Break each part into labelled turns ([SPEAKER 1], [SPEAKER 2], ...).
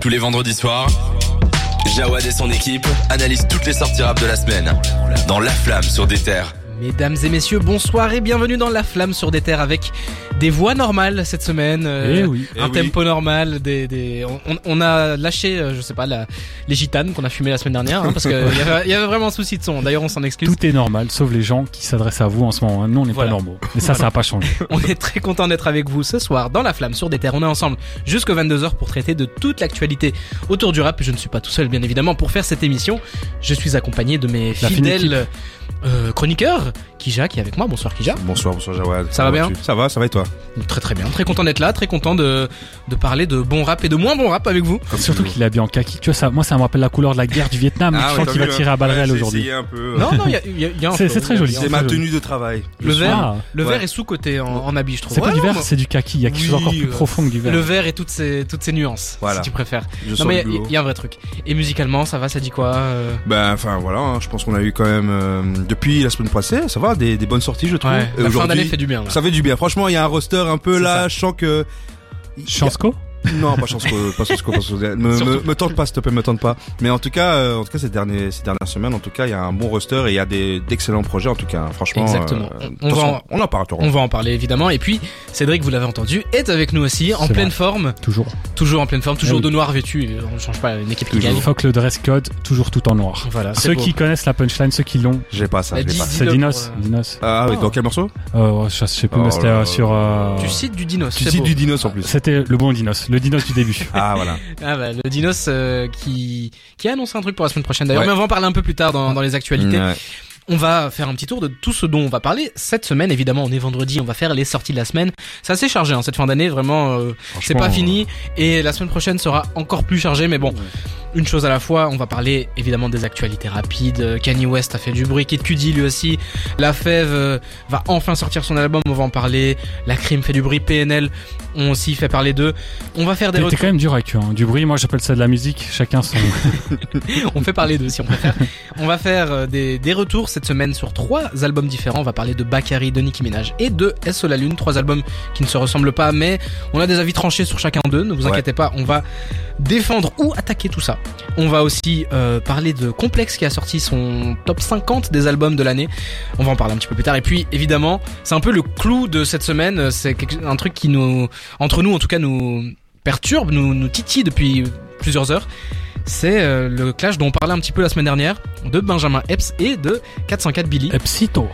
[SPEAKER 1] Tous les vendredis soirs, Jawad et son équipe analysent toutes les sorties rap de la semaine dans La Flamme sur des terres.
[SPEAKER 2] Mesdames et messieurs, bonsoir et bienvenue dans La Flamme sur des terres avec des voix normales cette semaine, euh,
[SPEAKER 3] Eh oui.
[SPEAKER 2] un
[SPEAKER 1] Eh oui.
[SPEAKER 2] tempo normal, des, des... On, on a lâché, euh, je sais pas, la... les gitanes qu'on a fumé la semaine dernière, hein, parce qu'il y avait, y avait vraiment un souci de son. D'ailleurs, on s'en excuse.
[SPEAKER 3] Tout est normal, sauf les gens qui s'adressent à vous en ce moment. hein. Nous, on n'est
[SPEAKER 2] Voilà.
[SPEAKER 3] pas normaux. Mais ça, ça n'a pas changé.
[SPEAKER 2] On est très content d'être avec vous ce soir dans La Flamme sur des terres. On est ensemble jusqu'aux 22h pour traiter de toute l'actualité autour du rap. Je ne suis pas tout seul, bien évidemment, pour faire cette émission. Je suis accompagné de mes
[SPEAKER 3] La
[SPEAKER 2] fidèles euh, chroniqueurs. Kija qui est avec moi. Bonsoir Kija.
[SPEAKER 4] Bonsoir, bonsoir Jawad.
[SPEAKER 2] Ça va bien
[SPEAKER 4] Ça va, ça va et toi?
[SPEAKER 2] Très très bien, très content d'être là, très content de, de parler de bon rap et de moins bon rap avec vous.
[SPEAKER 3] Surtout qu'il est habillé en kaki. Tu vois, ça, moi, ça me rappelle la couleur de la guerre du Vietnam.
[SPEAKER 4] Ah
[SPEAKER 3] je sens qu'il va tirer à balles réelles aujourd'hui.
[SPEAKER 4] un peu.
[SPEAKER 2] Non, non, il y a, il y a- il y a un
[SPEAKER 3] C'est- très joli.
[SPEAKER 4] C'est ma tenue de travail.
[SPEAKER 2] Le vert, le
[SPEAKER 4] Ouais.
[SPEAKER 2] vert est sous-côté en, en habit, je trouve.
[SPEAKER 3] C'est pas
[SPEAKER 2] Ouais,
[SPEAKER 3] du vert, c'est du kaki. Il y a quelque chose encore plus profond que du vert.
[SPEAKER 2] Le vert et toutes ses, toutes ses nuances, si tu préfères. Non mais il y, a un vrai truc. Et musicalement, ça va, ça dit quoi euh?
[SPEAKER 4] Ben, enfin voilà, hein, je pense qu'on a eu quand même euh, depuis la semaine passée, ça va, des, des bonnes sorties, je trouve.
[SPEAKER 2] Ouais, la fin d'année fait du bien. Là.
[SPEAKER 4] Ça fait du bien. Franchement, il y a un roster un peu là. Je sens que.
[SPEAKER 3] Chansco
[SPEAKER 4] Non, pas chance que, pas chance que, pas chance que- me, me, me tente pas, s'il te plaît, me tente pas. Mais en tout cas, euh, en tout cas, ces derniers, ces dernières semaines, en tout cas, il y a un bon roster et il y a des, d'excellents projets, en tout cas. hein. Franchement.
[SPEAKER 2] Exactement.
[SPEAKER 4] euh,
[SPEAKER 2] On- va
[SPEAKER 4] façon,
[SPEAKER 2] en-
[SPEAKER 4] on en parle, Laurent.
[SPEAKER 2] On va en parler évidemment. Et puis, Cédric, vous l'avez entendu, est avec nous aussi, en pleine
[SPEAKER 3] vrai.
[SPEAKER 2] forme.
[SPEAKER 3] Toujours.
[SPEAKER 2] Toujours en pleine forme, toujours
[SPEAKER 3] Ah oui.
[SPEAKER 2] de noir vêtu. On ne change pas une équipe qui
[SPEAKER 4] Toujours.
[SPEAKER 2] gagne.
[SPEAKER 3] Fuck le dress code, toujours tout en noir.
[SPEAKER 2] Voilà,
[SPEAKER 3] Ceux
[SPEAKER 2] beau.
[SPEAKER 3] qui connaissent la punchline, ceux qui l'ont,
[SPEAKER 4] J'ai pas ça, j'ai pas.
[SPEAKER 3] c'est Dinos.
[SPEAKER 2] euh,
[SPEAKER 3] Dinos.
[SPEAKER 4] Ah oui,
[SPEAKER 2] Oh.
[SPEAKER 4] dans quel morceau?
[SPEAKER 3] Euh, je sais plus,
[SPEAKER 4] Oh
[SPEAKER 3] mais c'était
[SPEAKER 4] là
[SPEAKER 3] euh, sur. euh,
[SPEAKER 2] Tu cites du Dinos.
[SPEAKER 4] Cites
[SPEAKER 2] beau.
[SPEAKER 4] du Dinos en plus.
[SPEAKER 3] C'était le bon Dinos, le Dinos du début.
[SPEAKER 4] Ah voilà.
[SPEAKER 2] Ah bah, le Dinos euh, qui qui a annoncé un truc pour la semaine prochaine d'ailleurs,
[SPEAKER 4] Ouais.
[SPEAKER 2] mais on va en parler un peu plus tard dans, dans les actualités.
[SPEAKER 4] Ouais.
[SPEAKER 2] On va faire un petit tour de tout ce dont on va parler cette semaine. Évidemment, on est vendredi, on va faire les sorties de la semaine. C'est assez chargé hein, cette fin d'année, vraiment. euh, c'est pas fini et la semaine prochaine sera encore plus chargée. Mais bon, une chose à la fois. On va parler évidemment des actualités rapides. Euh, Kanye West a fait du bruit, Kid Cudi lui aussi. La Fève euh, va enfin sortir son album. On va en parler. La Crime fait du bruit. PNL ont aussi fait parler d'eux. On va faire des retours.
[SPEAKER 3] quand même dur avec eux. hein. Du bruit, moi j'appelle ça de la musique. Chacun son.
[SPEAKER 2] on fait parler d'eux si on préfère. on va faire euh, des, des retours cette semaine sur trois albums différents. On va parler de Bakary, de Nicki Minaj et de SO La Lune. Trois albums qui ne se ressemblent pas, mais on a des avis tranchés sur chacun d'eux. Ne vous
[SPEAKER 4] Ouais.
[SPEAKER 2] inquiétez pas, on va défendre ou attaquer tout ça. On va aussi euh, parler de Complex qui a sorti son top 50 des albums de l'année. On va en parler un petit peu plus tard. Et puis évidemment, c'est un peu le clou de cette semaine. C'est un truc qui nous, entre nous en tout cas, nous perturbe, nous, nous titille depuis plusieurs heures. C'est euh, le clash dont on parlait un petit peu la semaine dernière de Benjamin Epps et de 404 Billy
[SPEAKER 3] Epsito.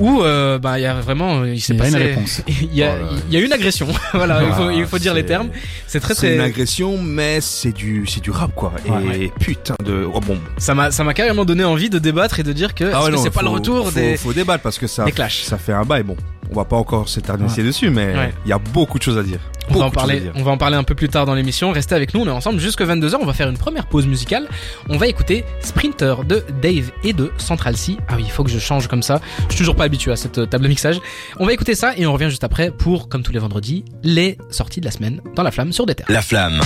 [SPEAKER 2] où euh, bah il y a vraiment il s'est
[SPEAKER 3] Il y a une
[SPEAKER 2] passé
[SPEAKER 3] réponse.
[SPEAKER 2] il y a
[SPEAKER 4] Oh
[SPEAKER 2] il y a une agression voilà il faut il faut dire les termes c'est très
[SPEAKER 4] C'est une agression, mais c'est du, c'est du rap quoi. Et
[SPEAKER 3] Ouais.
[SPEAKER 4] putain de, oh, bon.
[SPEAKER 2] ça m'a ça m'a carrément donné envie de débattre et de dire que
[SPEAKER 4] Ah ouais,
[SPEAKER 2] c'est pas le retour
[SPEAKER 4] faut,
[SPEAKER 2] des
[SPEAKER 4] Faut débattre parce que ça,
[SPEAKER 2] des clashs
[SPEAKER 4] ça fait un bail. Bon, on va pas encore s'éterniser dessus, mais il
[SPEAKER 2] Ouais.
[SPEAKER 4] y a beaucoup de choses à dire.
[SPEAKER 2] On va en
[SPEAKER 4] Beaucoup de choses à
[SPEAKER 2] parler,
[SPEAKER 4] dire.
[SPEAKER 2] on va en parler un peu plus tard dans l'émission. Restez avec nous, on est ensemble jusque 22h. On va faire une première pause musicale. On va écouter Sprinter de Dave et de Central C. Ah oui, il faut que je change comme ça. Je suis toujours pas habitué à cette euh, table de mixage. On va écouter ça et on revient juste après pour, comme tous les vendredis, les sorties de la semaine dans la flamme sur des terres.
[SPEAKER 1] La Flamme.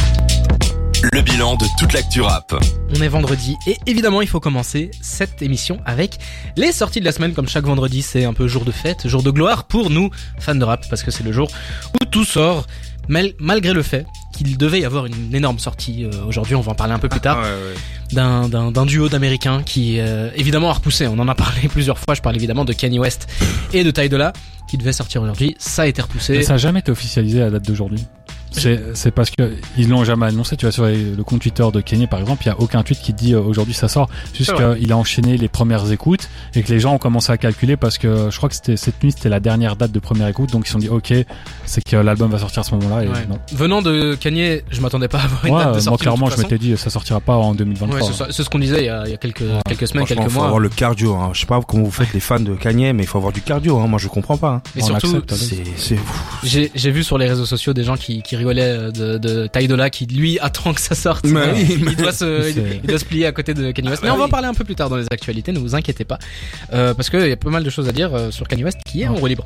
[SPEAKER 1] Le bilan de toute l'actu rap.
[SPEAKER 2] On est vendredi et évidemment il faut commencer cette émission avec les sorties de la semaine comme chaque vendredi c'est un peu jour de fête, jour de gloire pour nous fans de rap parce que c'est le jour où tout sort mal- malgré le fait qu'il devait y avoir une énorme sortie euh, aujourd'hui, on va en parler un peu plus tard,
[SPEAKER 4] Ouais, ouais.
[SPEAKER 2] d'un, d'un, d'un duo d'américains qui euh, évidemment a repoussé, on en a parlé plusieurs fois, je parle évidemment de Kanye West et de Ty Dolla qui devait sortir aujourd'hui, ça a été repoussé.
[SPEAKER 3] Et ça n'a jamais été officialisé à la date d'aujourd'hui. C'est c'est parce que ils l'ont jamais annoncé. Tu vois sur les- le compte Twitter de Kanye par exemple, il y a aucun tweet qui dit euh, aujourd'hui ça sort. Juste qu'il a enchaîné les premières écoutes et que les gens ont commencé à calculer parce que je crois que c'était cette nuit c'était la dernière date de première écoute donc ils se sont dit ok c'est que l'album va sortir à ce moment-là et
[SPEAKER 2] Ouais.
[SPEAKER 3] non.
[SPEAKER 2] Venant de Kanye, je m'attendais pas à avoir une
[SPEAKER 3] Ouais,
[SPEAKER 2] date de sortie.
[SPEAKER 3] clairement je m'étais dit ça sortira pas en 2023.
[SPEAKER 2] Ouais, c'est, ça- c'est ce qu'on disait il y a, il y a quelques, quelques semaines, quelques
[SPEAKER 4] faut
[SPEAKER 2] mois.
[SPEAKER 4] avoir le cardio. Hein. Je sais pas comment vous faites les fans de Kanye, mais il faut avoir du cardio. Hein. Moi, je comprends pas. Hein.
[SPEAKER 2] Mais
[SPEAKER 3] On
[SPEAKER 2] surtout, J'ai, j'ai vu sur les réseaux sociaux des gens qui, qui euh, de, de Ty Dolla qui lui attend que ça sorte.
[SPEAKER 4] Mais
[SPEAKER 2] Euh,
[SPEAKER 4] oui,
[SPEAKER 2] il, doit se,
[SPEAKER 3] C'est-
[SPEAKER 2] il, il doit se plier à côté de Kanye West. Mais
[SPEAKER 4] bah
[SPEAKER 2] on va en parler un peu plus tard dans les actualités, ne vous inquiétez pas. Euh, parce qu'il y a pas mal de choses à dire euh, sur Kanye West qui est en roue libre.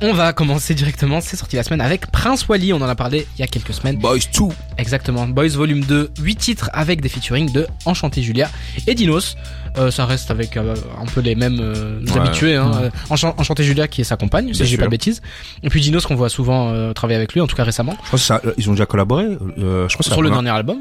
[SPEAKER 2] On va commencer directement, c'est sorti la semaine avec Prince Wally, on en a parlé il y a quelques semaines.
[SPEAKER 4] Boys 2.
[SPEAKER 2] Exactement, Boys Volume 2, 8 titres avec des featuring de Enchanté Julia et Dinos. Euh, ça reste avec euh, un peu les mêmes euh,
[SPEAKER 4] Ouais.
[SPEAKER 2] habitués. Hein.
[SPEAKER 3] Ouais.
[SPEAKER 2] Enchan- Enchanté Julia qui est sa compagne, si dis pas de bêtises. Et puis Dinos qu'on voit souvent travailler avec lui, en tout cas récemment.
[SPEAKER 4] Je crois que ça, ils ont déjà collaboré. Euh, je crois
[SPEAKER 2] Sur le dernier album.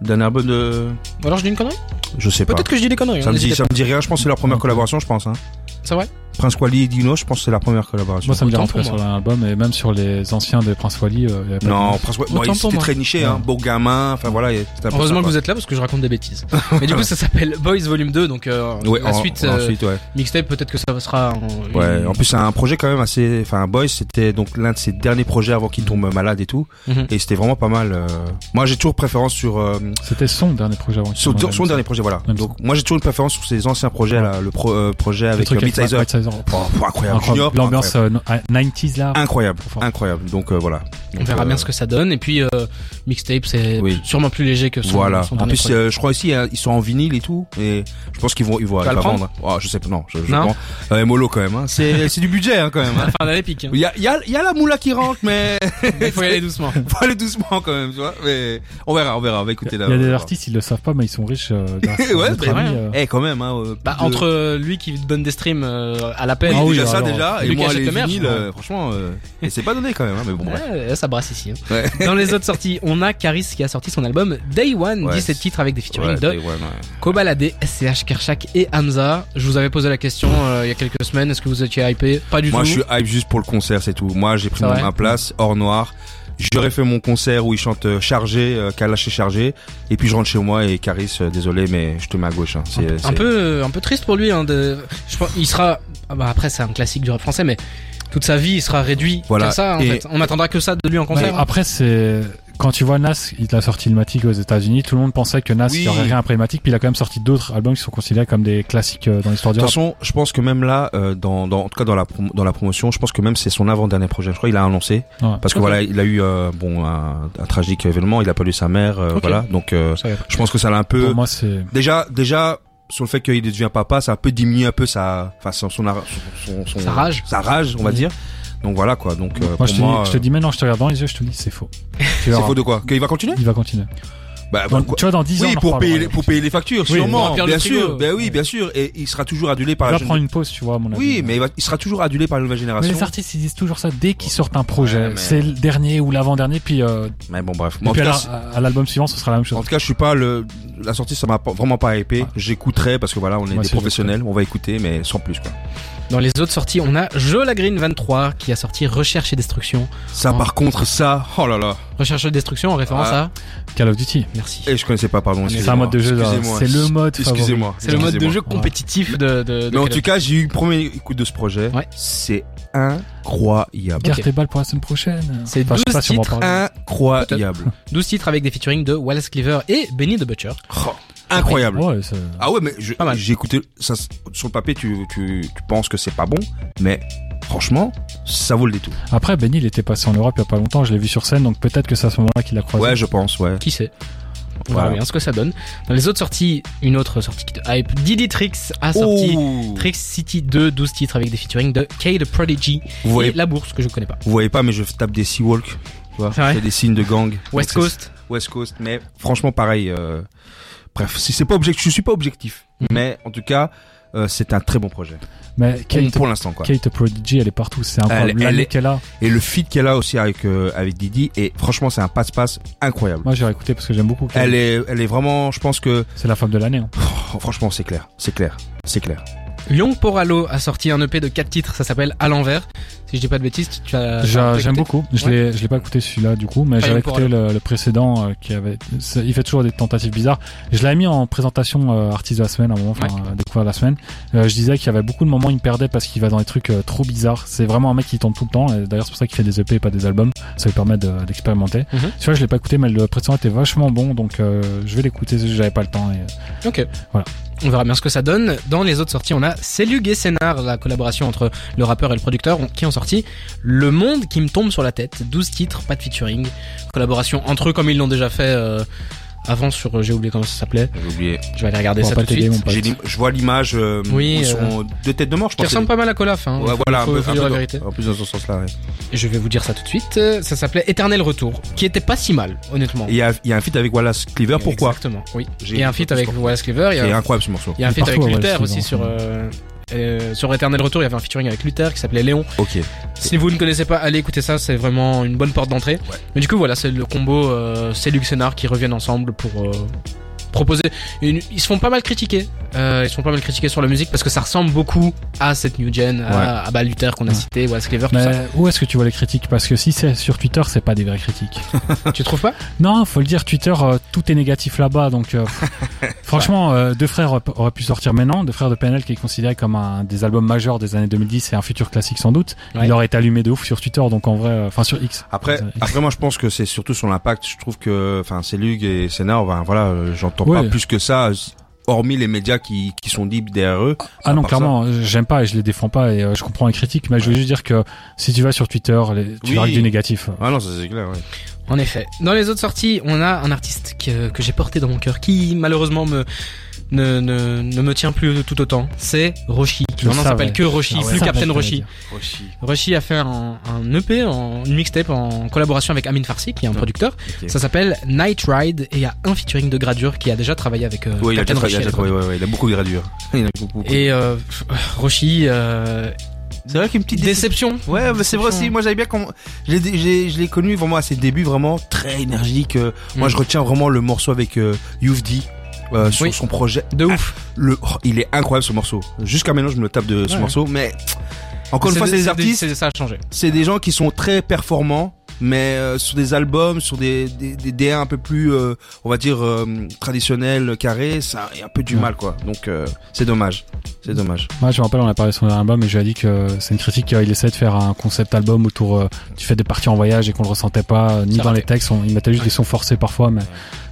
[SPEAKER 4] dernier album de.
[SPEAKER 2] Ou alors je dis une connerie
[SPEAKER 4] Je sais pas.
[SPEAKER 2] Peut-être que je dis des conneries.
[SPEAKER 4] Ça
[SPEAKER 2] hein,
[SPEAKER 4] me dit,
[SPEAKER 2] n'hésitez
[SPEAKER 4] ça me dit rien. Je pense que c'est leur première collaboration, je pense. Hein.
[SPEAKER 2] C'est vrai
[SPEAKER 4] Prince Wally et Dino, je pense que c'est la première collaboration.
[SPEAKER 3] Moi, ça me dit
[SPEAKER 2] Autant
[SPEAKER 3] en tout cas
[SPEAKER 2] pour
[SPEAKER 3] sur l'album et même sur les anciens de Prince Wally. euh, il y avait pas
[SPEAKER 4] non,
[SPEAKER 3] de-
[SPEAKER 4] Prince Wally,
[SPEAKER 2] pour
[SPEAKER 4] c'était très niché, hein.
[SPEAKER 3] Ouais.
[SPEAKER 4] Beau gamin. Enfin voilà, c'était un peu
[SPEAKER 2] Heureusement que vous êtes là parce que je raconte des bêtises. Mais du coup, ça s'appelle Boys Volume 2, donc euh,
[SPEAKER 4] Ouais,
[SPEAKER 2] la
[SPEAKER 4] en-
[SPEAKER 2] suite euh,
[SPEAKER 4] ensuite, ouais.
[SPEAKER 2] mixtape, peut-être que ça sera. En,
[SPEAKER 4] Ouais,
[SPEAKER 2] une-
[SPEAKER 4] en plus c'est un projet quand même assez, enfin Boys c'était donc l'un de ses derniers projets avant qu'il tombe malade et tout,
[SPEAKER 2] Mhm.
[SPEAKER 4] et c'était vraiment pas mal. euh. Moi j'ai toujours préférence sur, euh,
[SPEAKER 3] C'était son dernier projet avant.
[SPEAKER 4] son
[SPEAKER 3] remette.
[SPEAKER 4] dernier projet voilà.
[SPEAKER 3] Même
[SPEAKER 4] Donc moi j'ai toujours une préférence sur ses anciens projets là, le pro- euh, projet avec Midsizer. Oh, pff, incroyable.
[SPEAKER 3] L'ambiance euh, no- ah, 90s là.
[SPEAKER 4] incroyable, incroyable. Donc euh, voilà.
[SPEAKER 2] On verra
[SPEAKER 4] euh,
[SPEAKER 2] bien ce que ça donne. Et puis, euh, mixtape, c'est
[SPEAKER 4] Oui.
[SPEAKER 2] sûrement plus léger que son,
[SPEAKER 4] Voilà.
[SPEAKER 2] son
[SPEAKER 4] En plus, euh, je crois aussi ils sont en vinyle et tout, et je pense qu'ils vont ils vont,
[SPEAKER 2] prendre
[SPEAKER 4] vendre. Oh, je sais pas, non, je, je
[SPEAKER 2] Non
[SPEAKER 4] prends. Euh, mollo quand même. Hein. C'est c'est du budget hein, quand même. Hein.
[SPEAKER 2] Fin d'année pique. hein.
[SPEAKER 4] Il y a il y a il y a la moula qui rentre, mais
[SPEAKER 2] Il faut y aller doucement.
[SPEAKER 4] faut aller doucement quand même, tu vois. Mais on verra, on verra. On va écouter
[SPEAKER 3] Il
[SPEAKER 4] là.
[SPEAKER 3] y a des artistes, ils le savent pas, mais ils sont riches euh,
[SPEAKER 4] Ouais,
[SPEAKER 3] euh,
[SPEAKER 4] voir. Eh, quand même, hein. euh,
[SPEAKER 2] Bah, entre euh, lui qui donne des streams euh, à la peine.
[SPEAKER 4] Oui,
[SPEAKER 3] Ah oui,
[SPEAKER 4] déjà ça
[SPEAKER 3] alors,
[SPEAKER 4] déjà, et moi les vinyles, euh, franchement, euh, et c'est pas donné quand même, hein, mais bon.
[SPEAKER 2] Ouais, ça brasse ici. hein.
[SPEAKER 4] Ouais.
[SPEAKER 2] Dans les autres sorties, on a Caris qui a sorti son album Day One,
[SPEAKER 4] Ouais.
[SPEAKER 2] 17 titres avec des featuring de. Kobalade, SCH, Kershak et Hamza. Je vous avais posé la question euh, il y a quelques semaines, est-ce que vous étiez hypé? Pas du
[SPEAKER 4] Moi,
[SPEAKER 2] tout.
[SPEAKER 4] je suis hype juste pour le concert, c'est tout. Moi, j'ai pris ma place, hors noir. J'aurais fait mon concert où il chante euh, chargé, euh, Kalash est chargé, et puis je rentre chez moi et Caris, euh, désolé, mais je te mets à gauche. Hein. C'est,
[SPEAKER 2] un peu euh, un peu triste pour lui hein, de je pense il sera ah bah après c'est un classique du rap français mais toute sa vie il sera réduit
[SPEAKER 4] Voilà.
[SPEAKER 2] qu'à ça en
[SPEAKER 4] Et-
[SPEAKER 2] fait on attendra que ça de lui en concert hein.
[SPEAKER 3] après, c'est quand tu vois Nas, il a sorti Ilmatic aux États-Unis. Tout le monde pensait que Nas,
[SPEAKER 4] Oui.
[SPEAKER 3] il y aurait rien après Ilmatic, puis il a quand même sorti d'autres albums qui sont considérés comme des classiques euh, dans l'histoire
[SPEAKER 4] De
[SPEAKER 3] du
[SPEAKER 4] toute
[SPEAKER 3] rap.
[SPEAKER 4] façon, je pense que même là, euh, dans, dans, en tout cas dans la, dans la promotion, je pense que même c'est son avant-dernier projet. Je crois qu'il a annoncé.
[SPEAKER 3] Ouais.
[SPEAKER 4] Parce que voilà, il a eu euh, bon un, un tragique événement, il a perdu sa mère, euh, voilà. Donc euh,
[SPEAKER 2] Je
[SPEAKER 4] pense que ça l'a un peu
[SPEAKER 3] Pour moi, c'est
[SPEAKER 4] déjà déjà sur le fait qu'il devient papa, ça a un peu diminué un peu sa enfin son son, son, son-
[SPEAKER 2] Sa rage.
[SPEAKER 4] sa rage, on va dire. Donc voilà quoi. Donc euh,
[SPEAKER 3] moi,
[SPEAKER 4] pour
[SPEAKER 3] je te,
[SPEAKER 4] moi,
[SPEAKER 3] dis, je te
[SPEAKER 4] euh,
[SPEAKER 3] dis maintenant, je te regarde dans les yeux, je te dis, c'est faux.
[SPEAKER 4] C'est faux de quoi Qu'il va continuer
[SPEAKER 3] Il va continuer.
[SPEAKER 4] Bah,
[SPEAKER 3] Dans-
[SPEAKER 4] pourquoi
[SPEAKER 3] tu vois, dans 10 ans,
[SPEAKER 4] oui,
[SPEAKER 3] on
[SPEAKER 4] pour payer, les- pour payer les factures,
[SPEAKER 3] Oui,
[SPEAKER 4] sûrement, bien sûr. Ben oui, bien sûr. Et il sera toujours adulé par
[SPEAKER 3] Il
[SPEAKER 4] la
[SPEAKER 3] va
[SPEAKER 4] jeune.
[SPEAKER 3] prendre une pause, tu vois, à mon avis.
[SPEAKER 4] Oui, mais il, va- il sera toujours adulé par la nouvelle
[SPEAKER 3] Mais
[SPEAKER 4] génération.
[SPEAKER 3] les artistes, ils disent toujours ça dès qu'ils sortent un projet.
[SPEAKER 4] Ouais,
[SPEAKER 3] C'est le dernier ou l'avant-dernier, puis, euh,
[SPEAKER 4] Mais bon, bref. Moi,
[SPEAKER 3] puis à
[SPEAKER 4] cas,
[SPEAKER 3] l'album suivant, ce sera la même chose.
[SPEAKER 4] en tout cas, je suis pas le la sortie, ça m'a vraiment pas hypé.
[SPEAKER 3] Ah.
[SPEAKER 4] J'écouterai parce que voilà, on est
[SPEAKER 3] Moi,
[SPEAKER 4] des professionnels, on va écouter, mais sans plus quoi.
[SPEAKER 2] Dans les autres sorties on a Joe Green 23 qui a sorti Recherche et Destruction
[SPEAKER 4] Ça, par contre, ça, oh là là.
[SPEAKER 2] Recherche et Destruction en référence
[SPEAKER 4] Ah.
[SPEAKER 2] à
[SPEAKER 3] Call of Duty.
[SPEAKER 2] merci
[SPEAKER 4] Et je connaissais pas, pardon.
[SPEAKER 3] C'est un mode de jeu, là.
[SPEAKER 4] Excusez-moi.
[SPEAKER 3] c'est le mode.
[SPEAKER 4] Excusez-moi.
[SPEAKER 2] c'est le mode de jeu compétitif de, de, de
[SPEAKER 4] Mais en tout cas, j'ai eu une première écoute de ce projet.
[SPEAKER 2] Ouais.
[SPEAKER 4] C'est incroyable.
[SPEAKER 3] Garde
[SPEAKER 2] Ok.
[SPEAKER 3] tes balles pour la semaine prochaine.
[SPEAKER 2] C'est
[SPEAKER 3] Enfin, je sais
[SPEAKER 2] 12
[SPEAKER 3] pas si on va en
[SPEAKER 2] titres.
[SPEAKER 3] parler.
[SPEAKER 4] Incroyable.
[SPEAKER 2] 12 titres avec des featuring de Wallace Cleaver et Benny the Butcher
[SPEAKER 4] Oh, incroyable.
[SPEAKER 3] Ouais,
[SPEAKER 4] Ah ouais, mais j'ai écouté ça sur le papier. Tu, tu, tu penses que c'est pas bon, mais franchement, ça vaut le détour.
[SPEAKER 3] Après, Benny, il était passé en Europe il y a pas longtemps, je l'ai vu sur scène, donc peut-être que c'est à ce moment-là qu'il a croisé.
[SPEAKER 4] Ouais, je pense, ouais.
[SPEAKER 2] qui sait? On verra
[SPEAKER 4] Voilà.
[SPEAKER 2] bien ce que ça donne dans les autres sorties une autre sortie qui te hype Diddy Tricks a sorti
[SPEAKER 4] Oh.
[SPEAKER 2] Tricks City 2 12 titres avec des featuring de K the Prodigy
[SPEAKER 4] Vous voyez,
[SPEAKER 2] et La Bourse que je connais pas
[SPEAKER 4] vous voyez pas, mais je tape des Seawalk. Tu vois,
[SPEAKER 2] C'est vrai
[SPEAKER 4] c'est des signes de gang.
[SPEAKER 2] West Coast
[SPEAKER 4] West Coast, mais franchement, pareil. euh, bref, si c'est pas objectif, je suis pas objectif,
[SPEAKER 2] Mhm.
[SPEAKER 4] mais en tout cas, euh, c'est un très bon projet.
[SPEAKER 3] Mais Kate,
[SPEAKER 4] pour l'instant, quoi.
[SPEAKER 3] Kate Prodigy, elle est partout, c'est incroyable.
[SPEAKER 4] elle
[SPEAKER 3] qu'elle a,
[SPEAKER 4] Et le feat qu'elle a aussi avec euh, avec Didi, et franchement, c'est un passe-passe incroyable.
[SPEAKER 3] moi j'ai écouté parce que j'aime beaucoup. Kate.
[SPEAKER 4] Elle est, elle est vraiment, je pense que,
[SPEAKER 3] C'est la femme de l'année. hein.
[SPEAKER 4] oh, franchement, c'est clair, c'est clair, c'est clair.
[SPEAKER 2] Young Poralo a sorti un EP de 4 titres ça s'appelle À l'envers si je dis pas de bêtises tu as
[SPEAKER 3] J'aime beaucoup. Je
[SPEAKER 2] Ouais.
[SPEAKER 3] l'ai, je l'ai pas écouté celui-là du coup, mais j'avais écouté le, le précédent euh, qui avait. Il fait toujours des tentatives bizarres. Je l'avais mis en présentation euh, artiste de la semaine à un moment, enfin euh, découvert de la semaine. Euh, je disais qu'il y avait beaucoup de moments où il me perdait parce qu'il va dans des trucs euh, trop bizarres. C'est vraiment un mec qui tourne tout le temps. Et d'ailleurs c'est pour ça qu'il fait des EP et pas des albums. Ça lui permet de- d'expérimenter.
[SPEAKER 2] Mhm.
[SPEAKER 3] Tu vois, je l'ai pas écouté, mais le précédent était vachement bon, donc euh, je vais l'écouter. J'avais pas le temps. Et...
[SPEAKER 2] Ok.
[SPEAKER 3] Voilà.
[SPEAKER 2] On verra bien ce que ça donne. Dans les autres sorties, on a Celug et Sénard, la collaboration entre le rappeur et le producteur, qui ont sorti Le Monde qui me tombe sur la tête. 12 titres, pas de featuring. Collaboration entre eux comme ils l'ont déjà fait euh, avant sur, euh, j'ai oublié comment ça s'appelait.
[SPEAKER 4] J'ai oublié.
[SPEAKER 2] Je vais aller regarder ça tout de suite.
[SPEAKER 4] je vois l'image euh,
[SPEAKER 2] Oui, euh,
[SPEAKER 4] sont deux têtes de mort, je
[SPEAKER 2] Qui
[SPEAKER 4] pense.
[SPEAKER 2] ressemble pas mal à Colaf, hein.
[SPEAKER 4] Ouais,
[SPEAKER 2] Il faut-
[SPEAKER 4] voilà, un
[SPEAKER 2] faut-
[SPEAKER 4] peu,
[SPEAKER 2] faut
[SPEAKER 4] un
[SPEAKER 2] dire
[SPEAKER 4] peu
[SPEAKER 2] la vérité.
[SPEAKER 4] En plus dans ce sens-là. ouais.
[SPEAKER 2] Et je vais vous dire ça tout de suite. Euh, Ça s'appelait Éternel Retour, qui était pas si mal, honnêtement.
[SPEAKER 4] Et Il y a, il y a un feat avec Wallace Cleaver, pourquoi?
[SPEAKER 2] Exactement, oui. Il y a un feat avec
[SPEAKER 4] ce
[SPEAKER 2] Wallace Cleaver, il y
[SPEAKER 4] C'est
[SPEAKER 2] a,
[SPEAKER 4] incroyable ce morceau.
[SPEAKER 2] il y a un feat avec Luther
[SPEAKER 3] Wallace
[SPEAKER 2] aussi sur,
[SPEAKER 3] ce
[SPEAKER 2] euh, sur Eternal Retour, il y avait un featuring avec Luther qui s'appelait Léon.
[SPEAKER 4] Ok.
[SPEAKER 2] Si vous ne connaissez pas, allez écouter ça, c'est vraiment une bonne porte d'entrée. Mais du coup, voilà, c'est le combo euh, Sénard qui reviennent ensemble pour euh, proposer. Une... Ils se font pas mal critiquer. Euh, ils se font pas mal critiquer sur la musique parce que ça ressemble beaucoup à cette new gen, à, à bah, Luther qu'on a
[SPEAKER 3] Ouais.
[SPEAKER 2] cité, Wes Cleaver, tout ça.
[SPEAKER 3] Où est-ce que tu vois les critiques? Parce que si c'est sur Twitter, c'est pas des vraies critiques.
[SPEAKER 2] Tu trouves pas?
[SPEAKER 3] Non, faut le dire, Twitter, euh, tout est négatif là-bas. Donc, euh, franchement, euh, Deux Frères aurait- pu sortir maintenant. Deux Frères de PNL, qui est considéré comme un des albums majeurs des années 2010 et un futur classique sans doute.
[SPEAKER 2] Ouais.
[SPEAKER 3] Il aurait été allumé de ouf sur Twitter, donc en vrai, euh, enfin sur X.
[SPEAKER 4] Après,
[SPEAKER 3] X.
[SPEAKER 4] après moi je pense que c'est surtout sur l'impact. Je trouve que, enfin, c'est Lug et Sénat, ben, voilà, j'entends
[SPEAKER 3] Ouais.
[SPEAKER 4] pas plus que ça, hormis les médias qui, qui sont dits derrière eux.
[SPEAKER 3] Ah non, clairement, euh, j'aime pas et je les défends pas et euh, je comprends les critiques, mais je veux juste dire que si tu vas sur Twitter, les- tu
[SPEAKER 4] Oui.
[SPEAKER 3] verras que du négatif.
[SPEAKER 4] Ah non, ça c'est clair. Ouais.
[SPEAKER 2] En effet. Dans les autres sorties, on a un artiste que, que j'ai porté dans mon cœur, qui malheureusement me ne, ne, ne me tient plus tout autant. C'est Roshi.
[SPEAKER 3] Je
[SPEAKER 2] Maintenant, s'appelle que Roshi,
[SPEAKER 3] Ah ouais.
[SPEAKER 2] plus Captain Roshi.
[SPEAKER 3] t'allais
[SPEAKER 2] Roshi a fait un, un EP, en, une mixtape en collaboration avec Amin Farsi, qui est un producteur. Ça s'appelle Night Ride et il y a un featuring de Gradure qui a déjà travaillé avec euh,
[SPEAKER 4] Ouais, il a
[SPEAKER 2] Captain Roshi.
[SPEAKER 4] il a ouais, ouais, il a beaucoup de gradures. Il a beaucoup, beaucoup.
[SPEAKER 2] Et euh, Roshi, euh,
[SPEAKER 4] c'est vrai qu'une petite
[SPEAKER 2] déception.
[SPEAKER 4] Ouais, mais c'est vrai aussi. Moi, j'avais bien quand je l'ai, connu vraiment à ses débuts, vraiment très énergique. euh, Moi,
[SPEAKER 2] Mm.
[SPEAKER 4] je retiens vraiment le morceau avec euh, You've D. Euh, sur
[SPEAKER 2] Oui.
[SPEAKER 4] son projet.
[SPEAKER 2] De ouf.
[SPEAKER 4] Le, oh, il est incroyable ce morceau. Jusqu'à maintenant, je me tape de ce
[SPEAKER 2] Ouais.
[SPEAKER 4] morceau, mais encore une fois, c'est des
[SPEAKER 2] c'est
[SPEAKER 4] artistes,
[SPEAKER 2] Ça a changé.
[SPEAKER 4] c'est des gens qui sont très performants, mais euh, sur des albums, sur des des, des DA un peu plus, euh, on va dire euh, traditionnels, carrés, ça a un peu du
[SPEAKER 3] Ouais.
[SPEAKER 4] mal, quoi. Donc euh, c'est dommage, c'est dommage.
[SPEAKER 3] Moi, je me rappelle, on a parlé de son dernier album et je lui ai dit que c'est une critique qu'il essaie de faire un concept album autour, euh, tu fais des parties en voyage et qu'on le ressentait pas, euh, ni
[SPEAKER 2] Ça
[SPEAKER 3] dans
[SPEAKER 2] raté.
[SPEAKER 3] les textes, on, il mettait juste des sons forcés parfois, mais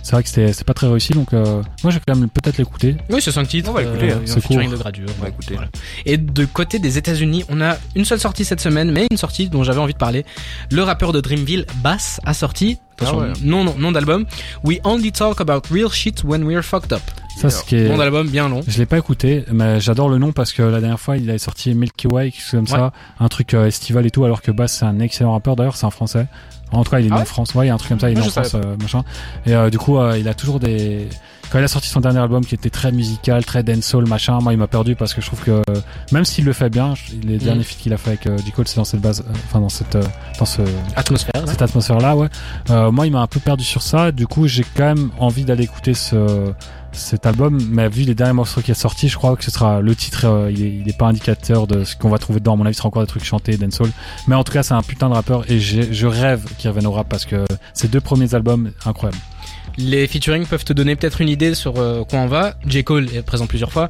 [SPEAKER 3] c'est vrai que c'était, c'est pas très réussi, donc euh, moi, je vais quand même peut-être l'écouter.
[SPEAKER 2] Oui, c'est cinq titres.
[SPEAKER 4] On va l'écouter, hein.
[SPEAKER 3] C'est court.
[SPEAKER 2] de Gradure.
[SPEAKER 4] On va écouter.
[SPEAKER 2] Voilà. Et de côté des États-Unis, on a une seule sortie cette semaine, mais une sortie dont j'avais envie de parler. Le rappeur de Dreamville, Bass, a sorti attention,
[SPEAKER 4] Ah ouais.
[SPEAKER 2] nom, nom, nom d'album. We only talk about real shit when we're fucked up.
[SPEAKER 3] Ça, ce qui est,
[SPEAKER 2] Nom d'album bien long.
[SPEAKER 3] je l'ai pas écouté, mais j'adore le nom parce que la dernière fois, il avait sorti Milky Way, quelque chose comme ça, un truc euh, estival et tout, alors que Bass, c'est un excellent rappeur, d'ailleurs, c'est un français. En tout cas, il est né
[SPEAKER 2] Ah
[SPEAKER 3] en
[SPEAKER 2] ouais
[SPEAKER 3] France. Ouais, il y a un truc comme ça, il est
[SPEAKER 2] Moi,
[SPEAKER 3] né en France, euh, machin. Et euh, du coup, euh, il a toujours des. Quand il a sorti son dernier album qui était très musical, très dancehall, machin, moi il m'a perdu parce que je trouve que même s'il le fait bien, les derniers feats qu'il a fait avec euh, J. Cole, c'est dans cette base, euh, enfin dans cette, euh, dans ce,
[SPEAKER 2] Atmosphère. là.
[SPEAKER 3] cette atmosphère-là, ouais. Euh, moi, il m'a un peu perdu sur ça. Du coup, j'ai quand même envie d'aller écouter ce, cet album. Mais vu les derniers morceaux qui est sorti, je crois que ce sera le titre. euh, il, est, il est pas indicateur de ce qu'on va trouver dedans. À mon avis, ce sera encore des trucs chantés, dancehall. Mais en tout cas, c'est un putain de rappeur et je rêve qu'il revienne au rap parce que ces deux premiers albums, incroyables.
[SPEAKER 2] Les featuring peuvent te donner peut-être une idée sur euh, quoi on va. J. Cole est présent plusieurs fois.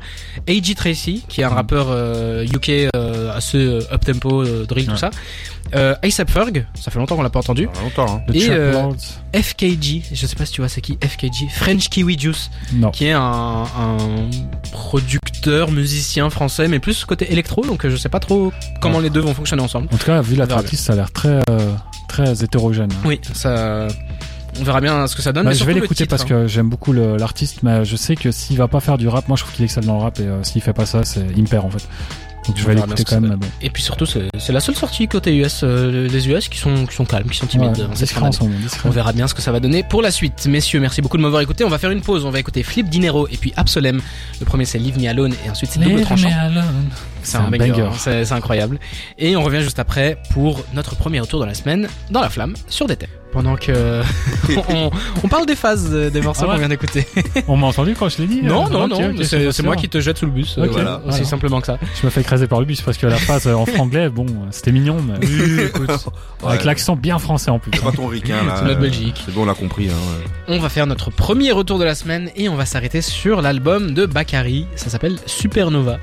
[SPEAKER 2] A.G. Tracy, qui est un
[SPEAKER 3] Mm.
[SPEAKER 2] rappeur euh, UK euh, assez euh, up-tempo, euh, drill,
[SPEAKER 3] Ouais.
[SPEAKER 2] tout ça. Euh, A$AP Ferg, ça fait longtemps qu'on l'a pas entendu.
[SPEAKER 4] Ça fait longtemps. Hein.
[SPEAKER 2] Et, euh, FKG, je sais pas si tu vois c'est qui FKG, French Kiwi Juice,
[SPEAKER 3] non.
[SPEAKER 2] qui est un, un producteur, musicien français, mais plus côté électro, donc euh, je sais pas trop comment les deux vont fonctionner ensemble.
[SPEAKER 3] En tout cas, vu la tracklist, ça a l'air très, euh, très hétérogène.
[SPEAKER 2] Oui, ça, on verra bien ce que ça donne.
[SPEAKER 3] Bah,
[SPEAKER 2] mais
[SPEAKER 3] je vais l'écouter parce
[SPEAKER 2] hein.
[SPEAKER 3] que j'aime beaucoup l'artiste, mais je sais que s'il va pas faire du rap, moi je trouve qu'il excelle dans le rap et euh, s'il fait pas ça, c'est il me perd en fait. Donc je
[SPEAKER 2] On
[SPEAKER 3] vais l'écouter quand même, bon.
[SPEAKER 2] Et puis surtout, c'est la seule sortie côté US, euh, les US qui sont, qui sont calmes, qui sont timides.
[SPEAKER 3] Ouais, moment, discret.
[SPEAKER 2] On verra bien ce que ça va donner pour la suite. Messieurs, merci beaucoup de m'avoir écouté. On va faire une pause. On va écouter Flip Dinero et puis Absolem. Le premier c'est Leave Me Alone et ensuite c'est Double Tranchant. C'est un,
[SPEAKER 3] un
[SPEAKER 2] banger,
[SPEAKER 3] banger.
[SPEAKER 2] hein. c'est incroyable. Et on revient juste après pour notre premier retour de la semaine dans la flamme sur des thèmes. Pendant que on, on parle des phases des morceaux
[SPEAKER 3] Ah ouais
[SPEAKER 2] qu'on vient d'écouter.
[SPEAKER 3] On m'a entendu quand je l'ai dit
[SPEAKER 2] Non,
[SPEAKER 3] euh,
[SPEAKER 2] non, non, c'est moi qui te jette sous le bus. euh,
[SPEAKER 3] Ok,
[SPEAKER 2] voilà,
[SPEAKER 4] voilà.
[SPEAKER 2] aussi simplement que ça.
[SPEAKER 3] Je me fais écraser par le bus parce que la phrase euh, en franglais, bon, c'était mignon, mais avec
[SPEAKER 4] Ouais.
[SPEAKER 3] l'accent bien français en plus.
[SPEAKER 4] C'est pas ton ricain là.
[SPEAKER 2] C'est notre Belgique.
[SPEAKER 4] C'est bon, on l'a compris. Hein, ouais.
[SPEAKER 2] On va faire notre premier retour de la semaine et on va s'arrêter sur l'album de Bakary. Ça s'appelle Supernova.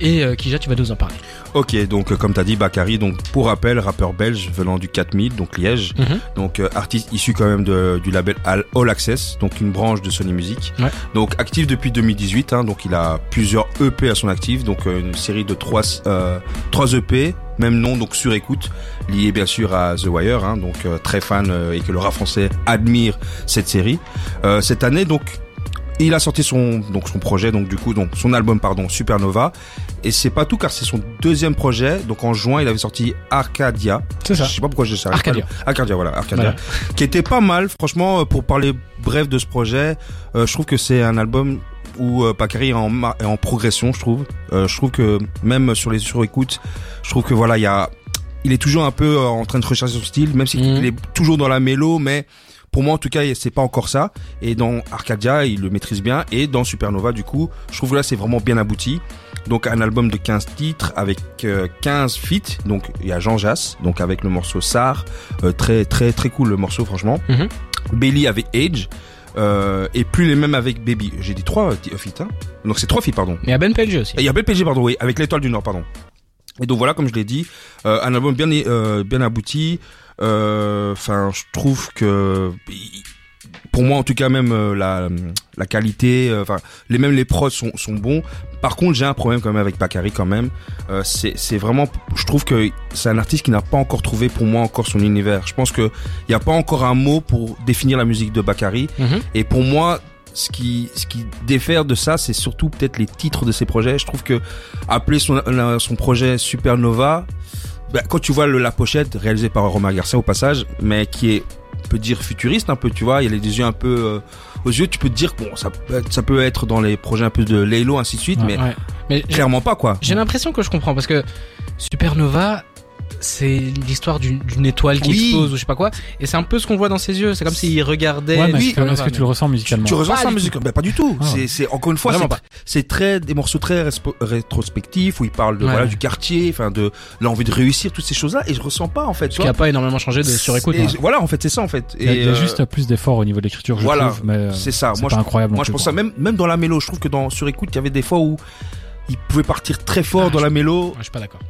[SPEAKER 2] Et euh, Kija, tu vas nous en parler.
[SPEAKER 4] Ok, donc euh, comme t'as dit, Bakary, donc pour rappel, rappeur belge venant du 4000, donc Liège, donc euh, artiste issu quand même de, du label All, Access, donc une branche de Sony Music.
[SPEAKER 2] Ouais.
[SPEAKER 4] Donc actif depuis 2018, hein, donc il a plusieurs EP à son actif, donc euh, une série de trois euh, trois EP, même nom donc sur écoute, lié bien sûr à The Wire, hein, donc euh, très fan euh, et que le rap français admire cette série. Euh, cette année donc il a sorti son donc son projet donc du coup donc son album pardon Supernova et c'est pas tout car c'est son deuxième projet donc en juin il avait sorti Arcadia
[SPEAKER 3] C'est ça.
[SPEAKER 4] je sais pas pourquoi j'ai ça
[SPEAKER 2] Arcadia.
[SPEAKER 4] Arcadia voilà Arcadia
[SPEAKER 2] Voilà.
[SPEAKER 4] qui était pas mal franchement euh, pour parler bref de ce projet euh, je trouve que c'est un album où euh, Bakary est en, est en progression, je trouve. Euh, je trouve que même sur les surécoutes, je trouve que voilà, il y a, il est toujours un peu euh, en train de rechercher son style, même s'il
[SPEAKER 2] Mhm.
[SPEAKER 4] il est toujours dans la mélo, mais pour moi en tout cas, c'est pas encore ça. Et dans Arcadia, il le maîtrise bien, et dans Supernova, du coup, je trouve que là c'est vraiment bien abouti. Donc un album de 15 titres avec euh, 15 feats. Donc il y a Jean Jass, donc avec le morceau Sar, euh, très très très cool le morceau franchement.
[SPEAKER 2] Mhm.
[SPEAKER 4] Bailey avec Age. Euh, et plus les mêmes avec Baby. J'ai dit trois euh, feats, hein. Donc c'est trois feats, pardon.
[SPEAKER 2] Mais il y a Ben PLG aussi.
[SPEAKER 4] Et il y a BPG, pardon, oui, avec l'étoile du Nord, pardon. Et donc voilà, comme je l'ai dit, euh, un album bien euh, bien abouti. Euh, Enfin, je trouve que pour moi, en tout cas, même euh, la la qualité, euh, enfin, les même les prods sont sont bons. Par contre, j'ai un problème quand même avec Bakary quand même. Euh, c'est c'est vraiment, je trouve que c'est un artiste qui n'a pas encore trouvé pour moi encore son univers. Je pense que il y a pas encore un mot pour définir la musique de Bakary.
[SPEAKER 2] Mhm.
[SPEAKER 4] Et pour moi, ce qui, ce qui diffère de ça, c'est surtout peut-être les titres de ses projets. Je trouve que appeler son, son projet Supernova, bah, quand tu vois le, la pochette réalisée par Romain Garcia au passage, mais qui est, on peut dire futuriste un peu, tu vois, il a des yeux un peu euh, aux yeux, tu peux te dire bon, ça peut être, ça peut être dans les projets un peu de Laylo ainsi de suite,
[SPEAKER 3] Ouais.
[SPEAKER 4] mais
[SPEAKER 2] Ouais. Mais
[SPEAKER 4] clairement pas quoi.
[SPEAKER 2] j'ai l'impression que je comprends parce que Supernova, c'est l'histoire d'une d'une étoile qui
[SPEAKER 4] Oui.
[SPEAKER 2] explose ou je sais pas quoi. Et c'est un peu ce qu'on voit dans ses yeux. C'est comme s'il regardait.
[SPEAKER 3] Ouais, mais est-ce que,
[SPEAKER 2] Supernova,
[SPEAKER 3] est-ce que tu le ressens musicalement
[SPEAKER 4] Tu ressens
[SPEAKER 2] Pas
[SPEAKER 4] ça
[SPEAKER 2] tout.
[SPEAKER 4] Ben, pas du tout.
[SPEAKER 3] Ah.
[SPEAKER 4] C'est, c'est encore une fois, c'est,
[SPEAKER 2] Vraiment pas.
[SPEAKER 4] c'est très des morceaux très rétrospectifs où il parle de
[SPEAKER 2] Ouais.
[SPEAKER 4] voilà du quartier, enfin de l'envie de réussir toutes ces choses-là et je ressens pas en fait. Tu
[SPEAKER 2] Ce qui a pas énormément changé de surécoute. Hein.
[SPEAKER 4] Voilà, en fait, c'est ça en fait.
[SPEAKER 3] Il y a, il y a
[SPEAKER 4] euh,
[SPEAKER 3] juste plus d'efforts au niveau de l'écriture, je
[SPEAKER 4] voilà,
[SPEAKER 3] trouve, mais
[SPEAKER 4] c'est ça.
[SPEAKER 3] c'est
[SPEAKER 4] Moi,
[SPEAKER 3] pas
[SPEAKER 4] je,
[SPEAKER 3] incroyable.
[SPEAKER 4] moi, je pense ça même même dans la mélo. Je trouve que dans sur écoute, il y avait des fois où il pouvait partir très fort
[SPEAKER 2] Ah,
[SPEAKER 4] dans la mélo.
[SPEAKER 2] Je suis pas d'accord.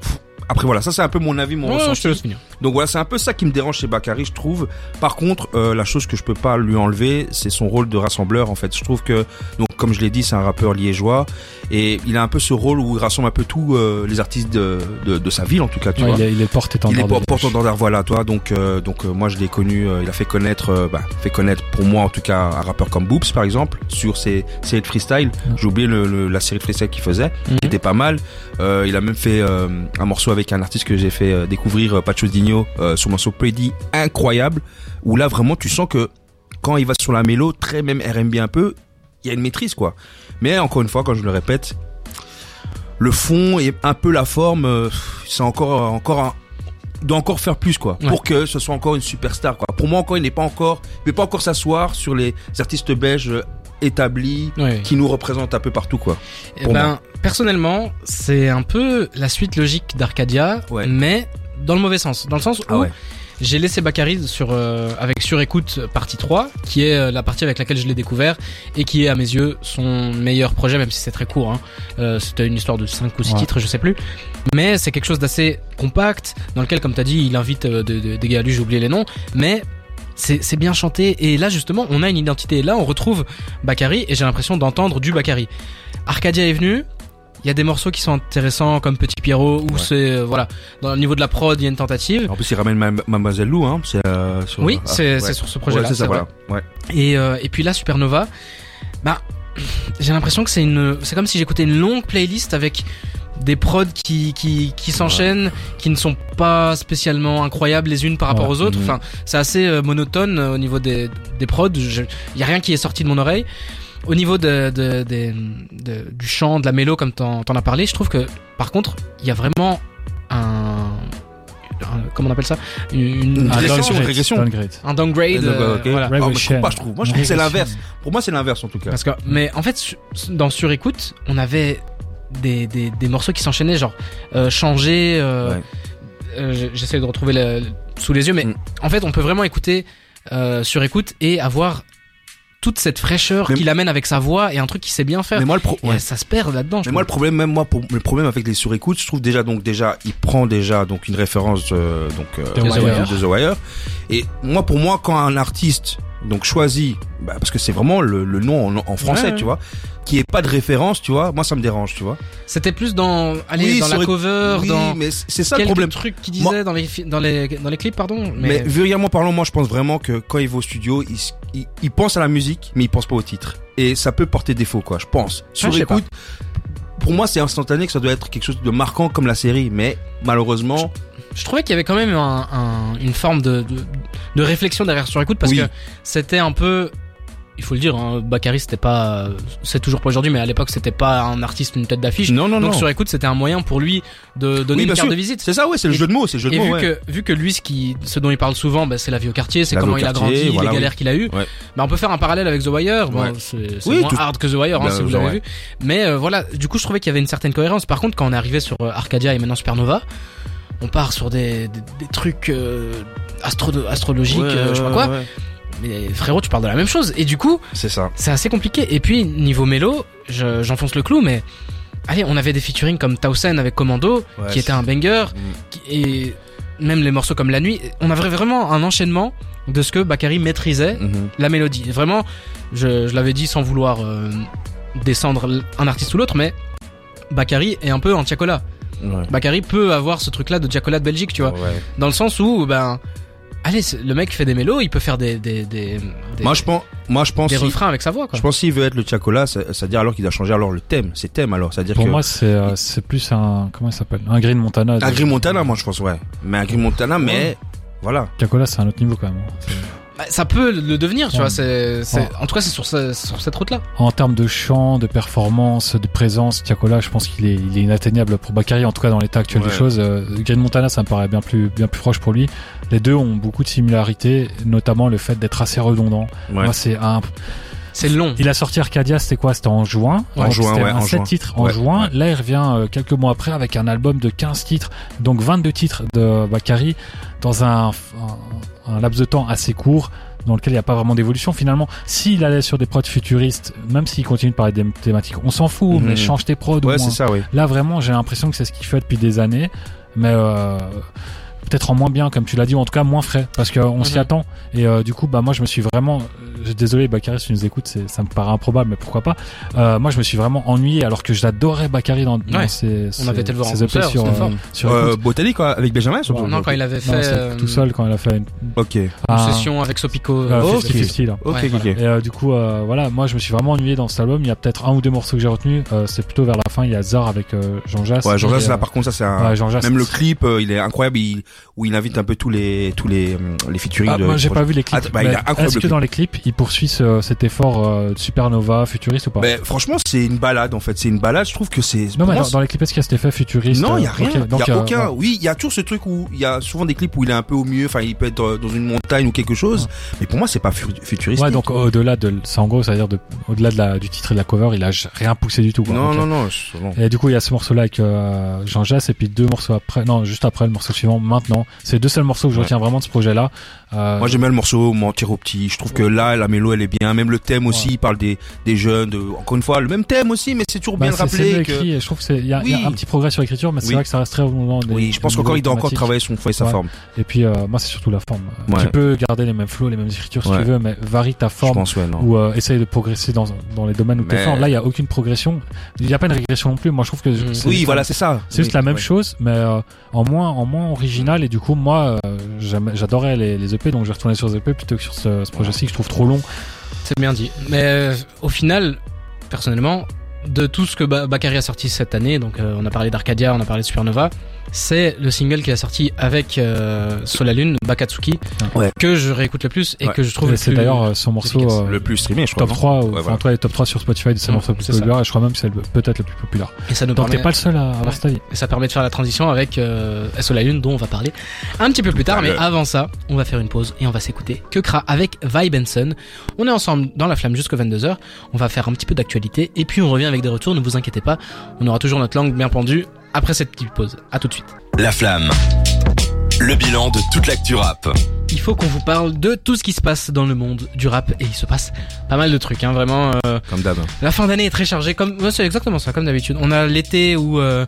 [SPEAKER 4] Après voilà, ça c'est un peu mon avis, mon
[SPEAKER 2] Ouais, je
[SPEAKER 4] ressenti.
[SPEAKER 2] te laisse finir.
[SPEAKER 4] Donc voilà, c'est un peu ça qui me dérange chez Bakary, je trouve. Par contre, euh, la chose que je peux pas lui enlever, c'est son rôle de rassembleur. En fait, je trouve que, donc comme je l'ai dit, c'est un rappeur liégeois et il a un peu ce rôle où il rassemble un peu tous euh, les artistes de, de, de sa ville, en tout cas, tu
[SPEAKER 3] Ouais,
[SPEAKER 4] vois.
[SPEAKER 3] il, est, il est porte-étendard.
[SPEAKER 4] Il est porte-étendard, voilà, toi. Donc, euh, donc euh, moi, je l'ai connu. euh, il a fait connaître, euh, bah, fait connaître pour moi, en tout cas, un rappeur comme Boops, par exemple, sur ses séries de freestyle. J'ai oublié le, le- la série de freestyle qu'il faisait,
[SPEAKER 2] Mhm.
[SPEAKER 4] qui était pas mal. Euh, il a même fait euh, un morceau avec un artiste que j'ai fait euh, découvrir, euh, Pacho Digno, euh, sur le morceau Pretty, incroyable. Où là, vraiment, tu sens que quand il va sur la mélo, très même R&B un peu, il y a une maîtrise, quoi. Mais encore une fois, quand je le répète, le fond et un peu la forme, c'est encore, encore un, doit encore faire plus quoi
[SPEAKER 2] Ouais.
[SPEAKER 4] pour que ce soit encore une superstar quoi. Pour moi encore il n'est pas encore il peut pas encore s'asseoir sur les artistes belges
[SPEAKER 2] Ouais.
[SPEAKER 4] qui nous représentent un peu partout quoi.
[SPEAKER 2] Eh ben, personnellement, c'est un peu la suite logique d'Arcadia,
[SPEAKER 4] Ouais.
[SPEAKER 2] mais dans le mauvais sens. Dans le sens où
[SPEAKER 4] Ah ouais.
[SPEAKER 2] j'ai laissé Bakary sur, euh, avec Surécoute partie 3, qui est euh, la partie avec laquelle je l'ai découvert, et qui est à mes yeux son meilleur projet, même si c'est très court. Hein. Euh, C'était une histoire de 5 ou 6
[SPEAKER 3] Ouais.
[SPEAKER 2] titres, je sais plus. Mais c'est quelque chose d'assez compact, dans lequel, comme t'as dit, il invite euh, de- de- des gars à lui, j'ai oublié les noms, mais c'est c'est bien chanté. Et là, justement, on a une identité. Là, on retrouve Bakary, et j'ai l'impression d'entendre du Bakary. Arcadia est venu. Il y a des morceaux qui sont intéressants comme Petit Pierrot
[SPEAKER 4] Ouais.
[SPEAKER 2] c'est euh, voilà dans le niveau de la prod il y a une tentative
[SPEAKER 4] En plus il ramène Mademoiselle Lou hein, c'est euh, sur-
[SPEAKER 2] oui
[SPEAKER 4] ah,
[SPEAKER 2] c'est
[SPEAKER 4] ouais.
[SPEAKER 2] sur ce projet là
[SPEAKER 4] Ouais, c'est ça voilà. Ouais.
[SPEAKER 2] et euh, et puis là Supernova bah j'ai l'impression que c'est une c'est comme si j'écoutais une longue playlist avec des prods qui qui qui s'enchaînent qui ne sont pas spécialement incroyables les unes par rapport
[SPEAKER 3] Ouais.
[SPEAKER 2] aux autres
[SPEAKER 4] Mhm.
[SPEAKER 2] enfin c'est assez euh, monotone euh, au niveau des des prods il y a rien qui est sorti de mon oreille au niveau de, de, du chant, de la mélo, comme t'en t'en as parlé, je trouve que, par contre, il y a vraiment un, un- comment on appelle ça, une,
[SPEAKER 4] Une
[SPEAKER 3] Ah,
[SPEAKER 4] Régression,
[SPEAKER 3] downgrade,
[SPEAKER 4] régression.
[SPEAKER 3] downgrade.
[SPEAKER 2] un downgrade.
[SPEAKER 4] Euh,
[SPEAKER 2] euh,
[SPEAKER 4] ok.
[SPEAKER 2] voilà.
[SPEAKER 4] Ah,
[SPEAKER 3] ouais,
[SPEAKER 4] mais je trouve
[SPEAKER 3] Shane.
[SPEAKER 4] pas je trouve. Moi je trouve que c'est l'inverse. Pour moi c'est l'inverse en tout cas.
[SPEAKER 2] Parce que, mais en fait, su- dans Surécoute, on avait des, des, des morceaux qui s'enchaînaient, genre euh, changer. Euh,
[SPEAKER 4] Ouais.
[SPEAKER 2] euh, J'essaie de retrouver le, sous les yeux, mais
[SPEAKER 4] Mm.
[SPEAKER 2] en fait, on peut vraiment écouter euh, Surécoute et avoir toute cette fraîcheur qu'il amène avec sa voix et un truc qu'il sait bien faire.
[SPEAKER 4] Mais moi le pro...
[SPEAKER 2] Et
[SPEAKER 4] ouais.
[SPEAKER 2] ça se perd là-dedans.
[SPEAKER 4] Mais moi, le problème, même moi, pour le problème avec les surécoutes, je trouve déjà, donc déjà, il prend déjà donc une référence euh, donc euh,
[SPEAKER 3] The
[SPEAKER 2] Wire.
[SPEAKER 4] de The Wire. Et moi, pour moi, quand un artiste donc choisit, bah, parce que c'est vraiment le, le nom en, en français,
[SPEAKER 2] Ouais,
[SPEAKER 4] tu vois, qui est pas de référence, tu vois, moi ça me dérange, tu vois.
[SPEAKER 2] C'était plus dans, allez,
[SPEAKER 4] Oui,
[SPEAKER 2] dans la cover,
[SPEAKER 4] oui,
[SPEAKER 2] dans
[SPEAKER 4] mais c'est ça le problème.
[SPEAKER 2] trucs qu'il disait
[SPEAKER 4] Moi-
[SPEAKER 2] dans les dans les dans les clips, pardon.
[SPEAKER 4] Mais,
[SPEAKER 2] Mais,
[SPEAKER 4] vulgairement parlant, moi je pense vraiment que quand il va au studio, il, il, il pense à la musique, mais il pense pas au titre. Et ça peut porter défaut, quoi, je pense. Sur
[SPEAKER 2] Ah, je sais
[SPEAKER 4] écoute, pour moi c'est instantané que ça doit être quelque chose de marquant comme la série, mais malheureusement,
[SPEAKER 2] je trouvais qu'il y avait quand même un, un- une forme de, de, de réflexion derrière sur écoute parce
[SPEAKER 4] Oui.
[SPEAKER 2] que c'était un peu il faut le dire, hein, Bakary c'était pas, c'est toujours pas aujourd'hui, mais à l'époque c'était pas un artiste une tête d'affiche.
[SPEAKER 4] Non, non,
[SPEAKER 2] Donc
[SPEAKER 4] non.
[SPEAKER 2] sur écoute, c'était un moyen pour lui de donner
[SPEAKER 4] Oui,
[SPEAKER 2] une carte
[SPEAKER 4] sûr.
[SPEAKER 2] de visite.
[SPEAKER 4] C'est ça, ouais, c'est le jeu de mots, c'est le jeu de
[SPEAKER 2] Et
[SPEAKER 4] mots,
[SPEAKER 2] vu
[SPEAKER 4] ouais.
[SPEAKER 2] que vu que lui, ce qui, ce dont il parle souvent, bah, c'est la vie au quartier, c'est comment il a grandi,
[SPEAKER 4] voilà,
[SPEAKER 2] les
[SPEAKER 4] oui.
[SPEAKER 2] galères qu'il a eues.
[SPEAKER 4] Ouais.
[SPEAKER 2] Bah, on peut faire un parallèle avec The Wire. Bon,
[SPEAKER 4] Ouais.
[SPEAKER 2] c'est c'est
[SPEAKER 4] Oui,
[SPEAKER 2] moins
[SPEAKER 4] tout-
[SPEAKER 2] hard que The Wire, hein,
[SPEAKER 4] Bien
[SPEAKER 2] si vous l'avez vu. Mais euh, voilà, du coup, je trouvais qu'il y avait une certaine cohérence. Par contre, quand on est arrivé sur euh, Arcadia et maintenant Supernova, on part sur des, des, des trucs euh, astro astrologiques,
[SPEAKER 4] Ouais,
[SPEAKER 2] euh, je sais pas quoi.
[SPEAKER 4] ouais.
[SPEAKER 2] Mais frérot, tu parles de la même chose. Et du coup,
[SPEAKER 4] C'est ça.
[SPEAKER 2] c'est assez compliqué. Et puis, niveau mélo, je- j'enfonce le clou, mais allez, on avait des featuring comme Tausen avec Commando,
[SPEAKER 4] Ouais,
[SPEAKER 2] qui était un banger,
[SPEAKER 4] Mm.
[SPEAKER 2] qui- et même les morceaux comme La Nuit. On avait vraiment un enchaînement de ce que Bakary maîtrisait,
[SPEAKER 4] Mhm.
[SPEAKER 2] la mélodie. Vraiment, je, je l'avais dit sans vouloir euh, descendre un artiste ou l'autre, mais Bakary est un peu un Tiakola.
[SPEAKER 4] Ouais.
[SPEAKER 2] Bakary peut avoir ce truc-là de Tiakola de Belgique, tu vois.
[SPEAKER 4] Ouais.
[SPEAKER 2] Dans le sens où, ben, allez, le mec fait des mélos, il peut faire des, des, des, des,
[SPEAKER 4] Moi, je pense, moi, je pense,
[SPEAKER 2] des
[SPEAKER 4] si-
[SPEAKER 2] refrains avec sa voix, quoi.
[SPEAKER 4] je pense s'il veut être le Tiakola, ça- c'est-à-dire alors qu'il a changé alors le thème, c'est thème alors, c'est-à-dire
[SPEAKER 3] Pour
[SPEAKER 4] que
[SPEAKER 3] moi, c'est euh, c'est plus un comment il s'appelle? Un Green Montana. de-
[SPEAKER 4] un Green Montana, moi je pense ouais, mais un Green Montana, mais voilà.
[SPEAKER 3] Cacola, c'est un autre niveau quand même.
[SPEAKER 2] Bah, ça peut le devenir, tu
[SPEAKER 3] Ouais.
[SPEAKER 2] vois. C'est, c'est,
[SPEAKER 3] Ouais.
[SPEAKER 2] en tout cas, c'est sur, ce- sur cette route-là.
[SPEAKER 3] En termes de chant, de performance, de présence, Tiakola, je pense qu'il est, il est inatteignable pour Bakary, en tout cas dans l'état actuel
[SPEAKER 4] Ouais.
[SPEAKER 3] des choses. Euh, Green Montana, ça me paraît bien plus, bien plus proche pour lui. Les deux ont beaucoup de similarités, notamment le fait d'être assez redondant.
[SPEAKER 4] Ouais.
[SPEAKER 3] Moi, c'est un,
[SPEAKER 2] C'est long.
[SPEAKER 3] il a sorti Arcadia, c'était quoi? C'était en juin.
[SPEAKER 4] En
[SPEAKER 3] Donc,
[SPEAKER 4] juin,
[SPEAKER 3] c'était
[SPEAKER 4] ouais,
[SPEAKER 3] un
[SPEAKER 4] en
[SPEAKER 3] 7
[SPEAKER 4] juin.
[SPEAKER 3] titres en
[SPEAKER 4] Ouais,
[SPEAKER 3] juin. Là, il revient euh, quelques mois après avec un album de 15 titres, donc 22 titres de Bakary dans un, un, un laps de temps assez court dans lequel il n'y a pas vraiment d'évolution finalement. S'il allait sur des prods futuristes, même s'il continue de parler des thématiques, on s'en fout,
[SPEAKER 4] Mhm.
[SPEAKER 3] mais change tes prods
[SPEAKER 4] Ouais,
[SPEAKER 3] moins.
[SPEAKER 4] c'est ça, oui.
[SPEAKER 3] Là vraiment, j'ai l'impression que c'est ce qu'il fait depuis des années, mais euh, peut-être en moins bien, comme tu l'as dit, ou en tout cas moins frais, parce qu'on s'y
[SPEAKER 2] Mhm.
[SPEAKER 3] attend. Et euh, du coup, bah moi, je me suis vraiment, désolé, Bakary, si tu nous écoutes, c'est, ça me paraît improbable, mais pourquoi pas. Euh, moi, je me suis vraiment ennuyé, alors que j'adorais Bakary dans, dans
[SPEAKER 2] Ouais.
[SPEAKER 3] ses,
[SPEAKER 2] On avait été le voir en
[SPEAKER 3] ses EP
[SPEAKER 2] concert,
[SPEAKER 3] sur, euh, sur
[SPEAKER 4] Euh. Botanique quoi, avec Benjamin surtout.
[SPEAKER 2] non, quand il avait fait
[SPEAKER 3] Non,
[SPEAKER 2] euh,
[SPEAKER 3] tout seul quand il a fait une,
[SPEAKER 4] Ok.
[SPEAKER 2] une
[SPEAKER 3] un-
[SPEAKER 2] session avec Sopico.
[SPEAKER 3] euh,
[SPEAKER 2] euh,
[SPEAKER 3] 50-50, là.
[SPEAKER 4] Ok,
[SPEAKER 2] Ouais,
[SPEAKER 4] ok,
[SPEAKER 2] voilà.
[SPEAKER 4] ok.
[SPEAKER 3] Et euh, du coup, euh, voilà, moi je me suis vraiment ennuyé dans cet album. Il y a peut-être un ou deux morceaux que j'ai retenus. Euh, c'est plutôt vers la fin. Il y a Zar avec euh, Jean Jass.
[SPEAKER 4] Ouais, Jean Jass, là,
[SPEAKER 3] euh,
[SPEAKER 4] par contre, ça c'est un.
[SPEAKER 3] ouais, Jean Jass.
[SPEAKER 4] Même le clip, il est incroyable, il- où il invite un peu tous les tous les les featuring
[SPEAKER 3] Ah, moi j'ai pas vu les clips.
[SPEAKER 4] Ah, bah, il
[SPEAKER 3] mais
[SPEAKER 4] a incroyable
[SPEAKER 3] Est-ce que dans les clips, il poursuit ce- cet effort euh, Supernova futuriste ou pas?
[SPEAKER 4] Franchement, c'est une balade en fait. C'est une balade. Je trouve que c'est.
[SPEAKER 3] Non, mais dans, dans les clips, est-ce qu'il y a cet effet futuriste?
[SPEAKER 4] Non, il y
[SPEAKER 3] euh,
[SPEAKER 4] a rien.
[SPEAKER 3] ok,
[SPEAKER 4] Il
[SPEAKER 3] donc,
[SPEAKER 4] y a
[SPEAKER 3] euh,
[SPEAKER 4] aucun.
[SPEAKER 3] ouais.
[SPEAKER 4] Oui, il y a toujours ce truc où il y a souvent des clips où il est un peu au mieux. Enfin, il peut être euh, dans une montagne ou quelque chose. Mais pour moi, c'est pas fu- futuristique.
[SPEAKER 3] Ouais, donc au-delà de, c'est en gros, c'est-à-dire de, au-delà de la, du titre et de la cover, il a rien poussé du tout. Quoi.
[SPEAKER 4] non, non, non.
[SPEAKER 3] Et du coup, il y a ce morceau-là avec euh, Jean Jass, et puis deux morceaux après, non, juste après le morceau suivant, maintenant. C'est les deux seuls morceaux que je retiens vraiment de ce projet-là. Euh,
[SPEAKER 4] Moi j'aime bien le morceau Mentir au petit. Je trouve que là la mélo elle est bien. Même le thème aussi,
[SPEAKER 3] Ouais.
[SPEAKER 4] il parle des des jeunes. De, encore une fois le même thème aussi, mais c'est toujours
[SPEAKER 3] bah,
[SPEAKER 4] bien rappeler que.
[SPEAKER 3] écrit, je trouve que c'est, il y a, y un petit progrès sur l'écriture, mais c'est
[SPEAKER 4] Oui.
[SPEAKER 3] vrai que ça reste très redondant. des-
[SPEAKER 4] Oui, je pense qu'encore il doit encore travailler son fond et sa
[SPEAKER 3] Ouais.
[SPEAKER 4] forme.
[SPEAKER 3] Et puis, euh, moi, c'est surtout la forme.
[SPEAKER 4] Ouais.
[SPEAKER 3] Tu peux garder les mêmes flows, les mêmes écritures si tu veux, mais varie ta forme
[SPEAKER 4] pense
[SPEAKER 3] ou euh, essaye de progresser dans, dans les domaines où
[SPEAKER 4] Mais-
[SPEAKER 3] fort. Là, il y a aucune progression. Il n'y a pas une régression non plus. Moi, je trouve que c'est-
[SPEAKER 4] Oui, voilà, c'est ça.
[SPEAKER 3] C'est juste la même chose, mais euh, en moins, en moins original. Et du coup, moi, euh, j'adorais les, les EP, donc je retournais sur les EP plutôt que sur ce, ce projet-ci que je trouve trop long.
[SPEAKER 2] C'est bien dit. Mais euh, au final, personnellement, de tout ce que Ba- Bakary a sorti cette année, donc euh, on a parlé d'Arcadia, on a parlé de Supernova, c'est le single qu'il a sorti avec euh, Solalune, Bakatsuki,
[SPEAKER 4] Ouais.
[SPEAKER 2] que je réécoute le plus et
[SPEAKER 4] Ouais.
[SPEAKER 2] que je trouve
[SPEAKER 3] Et
[SPEAKER 2] le
[SPEAKER 3] C'est
[SPEAKER 2] plus-
[SPEAKER 3] d'ailleurs euh, son morceau
[SPEAKER 2] efficace.
[SPEAKER 3] euh,
[SPEAKER 4] Le plus streamé, je crois.
[SPEAKER 3] top
[SPEAKER 4] non
[SPEAKER 3] 3, ou,
[SPEAKER 4] Ouais,
[SPEAKER 3] enfin,
[SPEAKER 4] voilà.
[SPEAKER 3] cas, les top 3 sur Spotify de ses
[SPEAKER 2] Mm,
[SPEAKER 3] morceaux les plus
[SPEAKER 2] c'est
[SPEAKER 3] populaires. Et je crois même que c'est peut-être le plus populaire.
[SPEAKER 2] et ça nous
[SPEAKER 3] Donc
[SPEAKER 2] permet,
[SPEAKER 3] t'es pas le seul à avoir
[SPEAKER 2] Ouais.
[SPEAKER 3] cet avis.
[SPEAKER 2] et ça permet de faire la transition avec euh, SO la Lune dont on va parler un petit peu plus tard.
[SPEAKER 4] Ah,
[SPEAKER 2] Mais
[SPEAKER 4] le-
[SPEAKER 2] avant ça, on va faire une pause et on va s'écouter Kekra avec Vi Benson. On est ensemble dans la flamme jusqu'à 22h. On va faire un petit peu d'actualité et puis on revient avec des retours. Ne vous inquiétez pas, on aura toujours notre langue bien pendue après cette petite pause. À tout de suite.
[SPEAKER 1] La flamme. Le bilan de toute l'actu rap.
[SPEAKER 2] Il faut qu'on vous parle de tout ce qui se passe dans le monde du rap et il se passe pas mal de trucs. Hein, vraiment, euh,
[SPEAKER 4] Comme d'hab.
[SPEAKER 2] la fin d'année est très chargée. Comme c'est exactement ça, comme d'habitude. On a l'été où euh,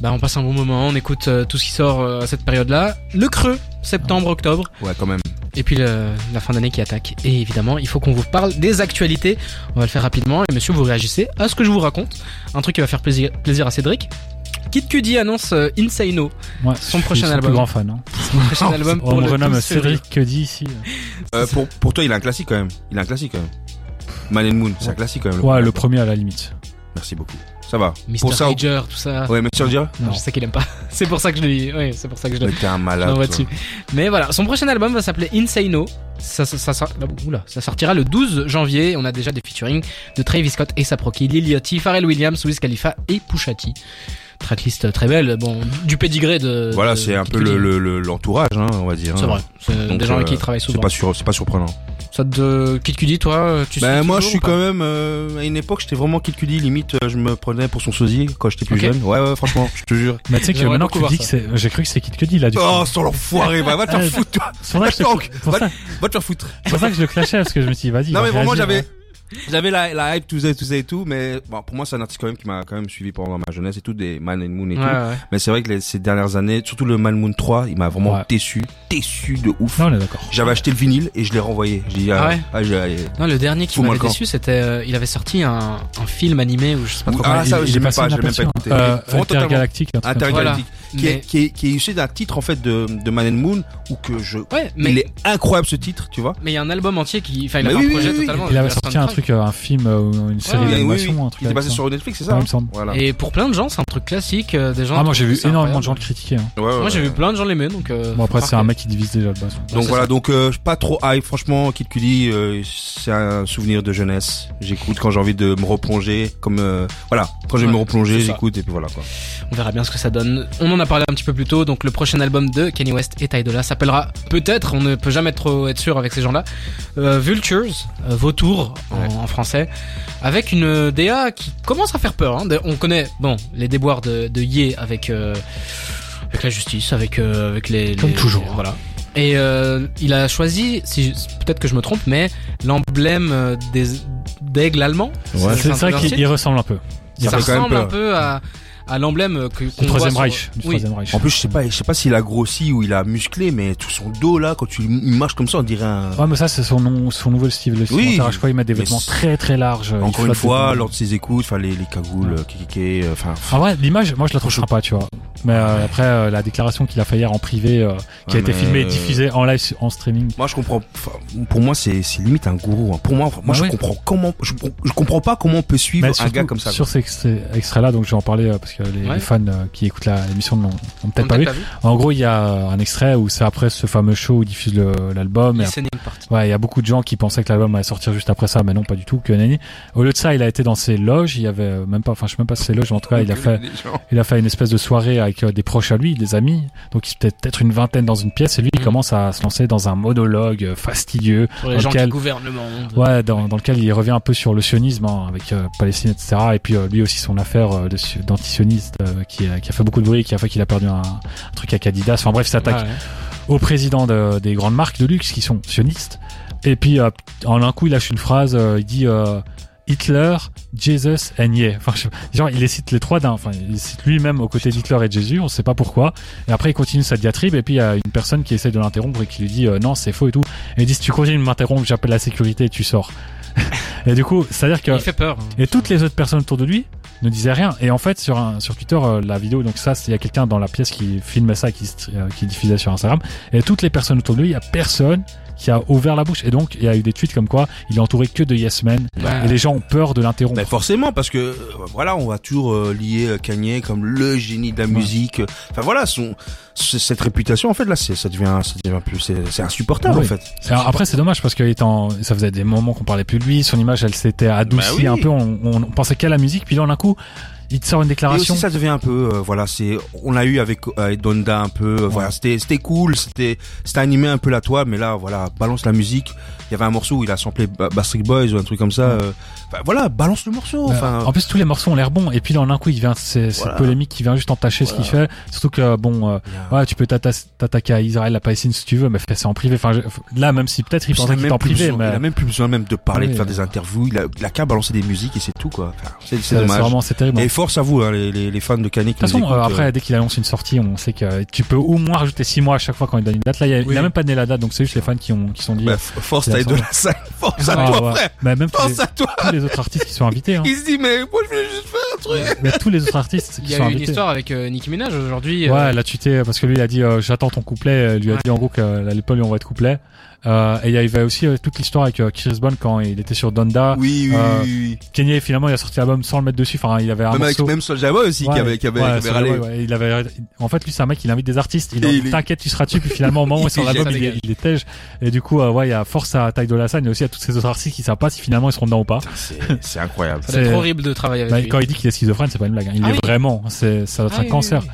[SPEAKER 2] bah, on passe un bon moment, on écoute euh, tout ce qui sort euh, à cette période-là. Le creux, septembre, octobre.
[SPEAKER 4] Ouais, quand même.
[SPEAKER 2] Et puis le- la fin d'année qui attaque. Et évidemment, il faut qu'on vous parle des actualités. On va le faire rapidement. Et monsieur, vous réagissez à ce que je vous raconte. Un truc qui va faire plaisir, plaisir à Cédric. Kid Cudi annonce euh, Insano,
[SPEAKER 3] Ouais,
[SPEAKER 2] Son
[SPEAKER 3] je suis
[SPEAKER 2] prochain album.
[SPEAKER 3] plus grand fan. Hein.
[SPEAKER 2] son prochain album
[SPEAKER 3] On
[SPEAKER 2] pour
[SPEAKER 3] me
[SPEAKER 2] le
[SPEAKER 3] renomme
[SPEAKER 2] 12 février.
[SPEAKER 3] Cédric que dit ici.
[SPEAKER 4] Euh, pour, pour toi, il a un classique quand même. Il a un classique quand même. Man and Moon, c'est un classique quand même.
[SPEAKER 3] Ouais, le premier à la limite.
[SPEAKER 4] Merci beaucoup. ça va.
[SPEAKER 2] Mr.
[SPEAKER 4] Pour ça,
[SPEAKER 2] Rager, tout ça.
[SPEAKER 4] ouais, Mr. Rager.
[SPEAKER 3] Non.
[SPEAKER 2] Je sais qu'il aime pas. C'est pour ça que je lui, ouais, c'est pour ça que je le
[SPEAKER 4] Mais t'es un
[SPEAKER 2] je
[SPEAKER 4] malade.
[SPEAKER 2] dessus. Mais voilà, son prochain album va s'appeler Insano. Ça, ça, ça, ça, oula, ça sortira le 12 janvier. On a déjà des featuring de Travis Scott et Saproki, Lil Yachty, Pharrell Williams, Wiz Khalifa et Pusha T. Tracklist très belle. Bon, du pédigré de.
[SPEAKER 4] Voilà,
[SPEAKER 2] de
[SPEAKER 4] c'est un peu
[SPEAKER 2] Cudi.
[SPEAKER 4] le, le- l'entourage, hein, on va dire.
[SPEAKER 2] C'est
[SPEAKER 4] hein.
[SPEAKER 2] vrai. C'est
[SPEAKER 4] Donc,
[SPEAKER 2] des gens avec
[SPEAKER 4] euh,
[SPEAKER 2] qui il travaille
[SPEAKER 4] C'est
[SPEAKER 2] souvent.
[SPEAKER 4] pas sur, c'est pas surprenant.
[SPEAKER 2] Ça te Kid Cudi, toi, tu
[SPEAKER 4] Ben moi, je suis quand même euh, à une époque, j'étais vraiment Kid Cudi. Limite, euh, je me prenais pour son sosie quand j'étais plus jeune. Ouais, ouais, franchement, je te jure.
[SPEAKER 3] Mais tu sais que maintenant que tu dis que c'est, j'ai cru que c'est Kid Cudi là. Du
[SPEAKER 4] Oh, sans l'enfoiré, va, va te faire foutre, toi.
[SPEAKER 3] c'est
[SPEAKER 4] va- te faire foutre.
[SPEAKER 3] c'est pour ça que je le clashais parce que je me suis dit vas-y.
[SPEAKER 4] Non, mais vraiment, j'avais,
[SPEAKER 3] hein.
[SPEAKER 4] J'avais la, la hype, tout ça, tout ça et tout, mais bon, pour moi, c'est un artiste quand même qui m'a quand même suivi pendant ma jeunesse et tout, des Man and Moon et
[SPEAKER 2] Ouais,
[SPEAKER 4] tout.
[SPEAKER 2] ouais.
[SPEAKER 4] Mais c'est vrai que les- ces dernières années, surtout le Man Moon 3, il m'a vraiment
[SPEAKER 3] Ouais.
[SPEAKER 4] déçu, déçu de ouf.
[SPEAKER 3] Non, on est d'accord.
[SPEAKER 4] J'avais acheté le vinyle et je l'ai renvoyé. J'ai dit,
[SPEAKER 2] Ah
[SPEAKER 4] ah,
[SPEAKER 2] ouais
[SPEAKER 4] ah,
[SPEAKER 2] Non, le dernier qui m'avait déçu, c'était, euh, il avait sorti un, un film animé ou je sais pas trop
[SPEAKER 4] Ah, ça, j'ai même pas, j'ai même pas écouté.
[SPEAKER 3] Euh. Intergalactique.
[SPEAKER 4] Intergalactique. Qui, est,
[SPEAKER 2] Mais-
[SPEAKER 4] qui, est, qui est issu d'un titre en fait de, de Man and Moon où que je
[SPEAKER 2] Ouais, mais
[SPEAKER 4] il est incroyable ce titre tu vois
[SPEAKER 2] mais il y a un album entier qui, enfin, il a fait
[SPEAKER 4] oui,
[SPEAKER 2] un projet
[SPEAKER 4] oui, oui.
[SPEAKER 2] totalement.
[SPEAKER 3] Il avait sorti un truc, euh, un film euh, ou une série
[SPEAKER 2] Ouais,
[SPEAKER 4] Oui, oui,
[SPEAKER 3] d'animation,
[SPEAKER 4] oui.
[SPEAKER 3] un truc
[SPEAKER 4] il est basé
[SPEAKER 3] avec ça.
[SPEAKER 4] sur Netflix c'est ça
[SPEAKER 3] il me semble.
[SPEAKER 4] voilà
[SPEAKER 2] Et pour plein de gens, c'est un truc classique. euh, Des gens.
[SPEAKER 3] Ah, moi j'ai vu énormément de gens le critiquer. hein.
[SPEAKER 4] Ouais, ouais,
[SPEAKER 2] Moi, j'ai vu plein de gens l'aimer, donc. euh,
[SPEAKER 3] Bon après c'est un mec qui divise déjà le bas.
[SPEAKER 4] donc voilà donc pas trop hype franchement Kid Cudi c'est un souvenir de jeunesse j'écoute quand j'ai envie de me replonger comme voilà quand je vais me replonger j'écoute et puis voilà quoi
[SPEAKER 2] On verra bien ce que ça donne. On en a parlé un petit peu plus tôt, donc le prochain album de Kanye West et Ty Dolla s'appellera peut-être, on ne peut jamais trop être sûr avec ces gens-là, euh, Vultures, euh, Vautour en,
[SPEAKER 4] Ouais.
[SPEAKER 2] en français, avec une DA qui commence à faire peur. Hein. On connaît, bon, les déboires de, de Ye avec euh, avec la justice, avec euh, avec les
[SPEAKER 3] Comme
[SPEAKER 2] les-
[SPEAKER 3] toujours.
[SPEAKER 2] voilà. Et euh, il a choisi, si peut-être que je me trompe, mais l'emblème des d'aigle allemand.
[SPEAKER 4] Ouais.
[SPEAKER 3] C'est
[SPEAKER 2] l'ancien.
[SPEAKER 3] il ressemble un peu.
[SPEAKER 2] Ça
[SPEAKER 4] quand même
[SPEAKER 2] ressemble un peu à, à l'emblème que voit
[SPEAKER 3] troisième
[SPEAKER 2] sur-
[SPEAKER 3] Reich. Du
[SPEAKER 2] Oui.
[SPEAKER 3] troisième Reich.
[SPEAKER 4] en plus je sais pas je sais pas s'il a grossi ou il a musclé mais tout son dos là quand tu il marche comme ça on dirait un
[SPEAKER 3] Ouais, mais ça, c'est son, nom, son nouveau style. Le
[SPEAKER 4] Oui,
[SPEAKER 3] style à chaque fois, il met des vêtements très très larges. il
[SPEAKER 4] encore une fois lors de ses écoutes enfin les, les cagoules
[SPEAKER 3] Ouais.
[SPEAKER 4] euh, kékéké, euh, enfin
[SPEAKER 3] En vrai, l'image, moi, je la trouve sympa, tu vois. Mais euh, après, euh, la déclaration qu'il a fait hier en privé, euh, qui
[SPEAKER 4] Ouais,
[SPEAKER 3] a été filmée et
[SPEAKER 4] euh,
[SPEAKER 3] diffusée en live en streaming.
[SPEAKER 4] Moi, je comprends. Pour moi, c'est limite un gourou. hein. Pour moi, moi,
[SPEAKER 3] Bah
[SPEAKER 4] je
[SPEAKER 3] oui.
[SPEAKER 4] comprends comment. Je, je comprends pas comment on peut suivre
[SPEAKER 3] Mais
[SPEAKER 4] un
[SPEAKER 3] surtout,
[SPEAKER 4] gars comme ça.
[SPEAKER 3] Sur ces extraits- extraits-là, donc je vais en parler euh, parce que les,
[SPEAKER 2] Ouais.
[SPEAKER 3] les fans euh, qui écoutent l'émission n'ont n'ont
[SPEAKER 2] On
[SPEAKER 3] peut-être pas vu.
[SPEAKER 2] pas vu
[SPEAKER 3] En gros, il y a un extrait où c'est après ce fameux show où ils diffusent l'album. Ouais, il y a beaucoup de gens qui pensaient que l'album allait sortir juste après ça, mais non, pas du tout. Que nenni. Au lieu de ça, il a été dans ses loges. Il y avait euh, même pas, enfin, je sais même pas si c'est loges, mais en tout cas, il a fait, il a fait une espèce de soirée avec euh, des proches à lui, des amis. Donc, il était peut-être une vingtaine dans une pièce, et lui, il
[SPEAKER 2] Mhm.
[SPEAKER 3] commence à se lancer dans un monologue euh, fastidieux.
[SPEAKER 2] Sur les
[SPEAKER 3] dans
[SPEAKER 2] gens
[SPEAKER 3] lequel-
[SPEAKER 2] qui gouvernent le monde.
[SPEAKER 3] Ouais, dans, dans lequel il revient un peu sur le sionisme hein, avec euh, Palestine, etc. Et puis euh, lui aussi son affaire euh, de euh, qui, a- qui a fait beaucoup de bruit, qui a fait qu'il a perdu un, un truc avec Adidas. Enfin bref, il s'attaque
[SPEAKER 2] Ouais, ouais.
[SPEAKER 3] au président de- des grandes marques de luxe qui sont sionistes. Et puis euh, en un coup, il lâche une phrase. euh, il dit Hitler, Jesus and yeah. Enfin, je- genre il les cite les trois d'un. Enfin, il cite lui-même aux côtés d'Hitler et de Jésus. On sait pas pourquoi. Et après, il continue sa diatribe. Et puis il y a une personne qui essaie de l'interrompre et qui lui dit euh, non, c'est faux et tout. Et il dit si tu continues de m'interrompre, j'appelle la sécurité et tu sors. et du coup, c'est-à-dire que
[SPEAKER 2] Il fait peur.
[SPEAKER 3] et toutes les autres personnes autour de lui ne disaient rien. Et en fait, sur sur Twitter, euh, la vidéo, donc ça, il y a quelqu'un dans la pièce qui filmait ça, qui, euh, qui diffusait sur Instagram. Et toutes les personnes autour de lui, il y a personne qui a ouvert la bouche. Et donc, il y a eu des tweets comme quoi il est entouré que de yes men.
[SPEAKER 2] Ouais.
[SPEAKER 3] Et les gens ont peur de l'interrompre.
[SPEAKER 4] Forcément, parce que euh, voilà, on va toujours euh, lier euh, Kanye comme le génie de la musique. Enfin voilà, son cette réputation en fait là, c'est ça devient ça devient plus c'est insupportable en fait.
[SPEAKER 3] Alors, après, c'est dommage parce que étant, ça faisait des moments qu'on parlait plus de lui. Son image, elle s'était adoucie
[SPEAKER 4] Bah oui.
[SPEAKER 3] un peu. On, on pensait qu'à la musique. Puis là, d'un coup, il te sort une
[SPEAKER 4] Et
[SPEAKER 3] déclaration.
[SPEAKER 4] aussi ça devient un peu euh, voilà, c'est on l'a eu avec avec Donda un peu euh, voilà, c'était c'était cool, c'était c'était animé un peu la toile mais là voilà, balance la musique. Il y avait un morceau où il a samplé Ba- Bastard Boys ou un truc comme ça. euh, voilà, balance le morceau.
[SPEAKER 3] Euh,
[SPEAKER 4] Enfin,
[SPEAKER 3] en plus, tous les morceaux ont l'air bons. Et puis là, d'un coup, il vient, c'est cette
[SPEAKER 4] Voilà.
[SPEAKER 3] polémique qui vient juste entacher ce qu'il fait. Surtout que, bon, euh,
[SPEAKER 4] il y a-
[SPEAKER 3] Ouais, tu peux t'atta- t'attaquer à Israël, la Palestine si tu veux, mais fais ça en privé. Enfin, je- là, même si peut-être il pensait qu'il en privé,
[SPEAKER 4] besoin-
[SPEAKER 3] mais
[SPEAKER 4] il a même plus besoin même de parler,
[SPEAKER 3] Oui,
[SPEAKER 4] de faire
[SPEAKER 3] euh.
[SPEAKER 4] des interviews. Il a, il a qu'à balancer des musiques et c'est tout quoi. Enfin, c'est
[SPEAKER 3] vraiment c'est terrible.
[SPEAKER 4] Et force à vous, hein, les, les, les fans de Kanye qui
[SPEAKER 3] toute façon, euh,
[SPEAKER 4] écoutent,
[SPEAKER 3] après, dès qu'il annonce une sortie, on sait que tu peux au moins rajouter 6 mois à chaque fois quand il donne une date. Là, il, y a, il
[SPEAKER 2] Oui.
[SPEAKER 3] a même pas donné la date, donc c'est juste les fans qui ont qui sont dit.
[SPEAKER 4] bah, force à de la scène, force à
[SPEAKER 3] Ah,
[SPEAKER 4] toi,
[SPEAKER 3] ouais.
[SPEAKER 4] frère,
[SPEAKER 3] Mais même tous les,
[SPEAKER 4] force à toi.
[SPEAKER 3] tous les autres artistes qui sont invités. Hein.
[SPEAKER 4] Il se dit, mais moi je voulais juste faire un truc.
[SPEAKER 3] Mais tous les autres artistes
[SPEAKER 2] Il
[SPEAKER 3] qui
[SPEAKER 2] y
[SPEAKER 3] sont
[SPEAKER 2] a eu une
[SPEAKER 3] invités.
[SPEAKER 2] histoire avec euh, Nicki Minaj aujourd'hui. euh,
[SPEAKER 3] Ouais, elle a tweeté parce que lui il a dit euh, j'attends ton couplet. Elle lui a dit en gros qu'elle allait pas lui envoyer de couplet. Euh, et il y avait aussi euh, toute l'histoire avec euh, Chris Bond quand il était sur Donda.
[SPEAKER 4] Oui, oui,
[SPEAKER 3] Euh,
[SPEAKER 4] oui, oui.
[SPEAKER 3] Kanye finalement il a sorti l'album sans le mettre dessus. Enfin il avait un
[SPEAKER 4] Même avec
[SPEAKER 3] morceau.
[SPEAKER 4] même Soulja Boy aussi qui
[SPEAKER 3] Ouais,
[SPEAKER 4] avait qui avait,
[SPEAKER 3] ouais,
[SPEAKER 4] qui avait
[SPEAKER 3] Soulja
[SPEAKER 4] râlé.
[SPEAKER 3] Boy, ouais, il avait, en fait, lui, c'est un mec, il invite des artistes. Il dit, t'inquiète, tu seras dessus. Puis finalement, au moment où il sort l'album, il, est- il est tège. Et du coup, euh, ouais, il y a force à Ty Dolla Sign et aussi à tous ces autres artistes qui savent pas si finalement ils seront dedans ou pas.
[SPEAKER 4] C'est c'est incroyable.
[SPEAKER 3] C'est-
[SPEAKER 2] horrible de travailler avec
[SPEAKER 3] Bah,
[SPEAKER 2] lui.
[SPEAKER 3] quand il dit qu'il est schizophrène, c'est pas une blague. hein. Il
[SPEAKER 2] Ah
[SPEAKER 3] est
[SPEAKER 2] oui.
[SPEAKER 3] vraiment. C'est, ça doit être
[SPEAKER 2] Ah
[SPEAKER 3] un
[SPEAKER 2] oui,
[SPEAKER 3] cancer.
[SPEAKER 2] oui.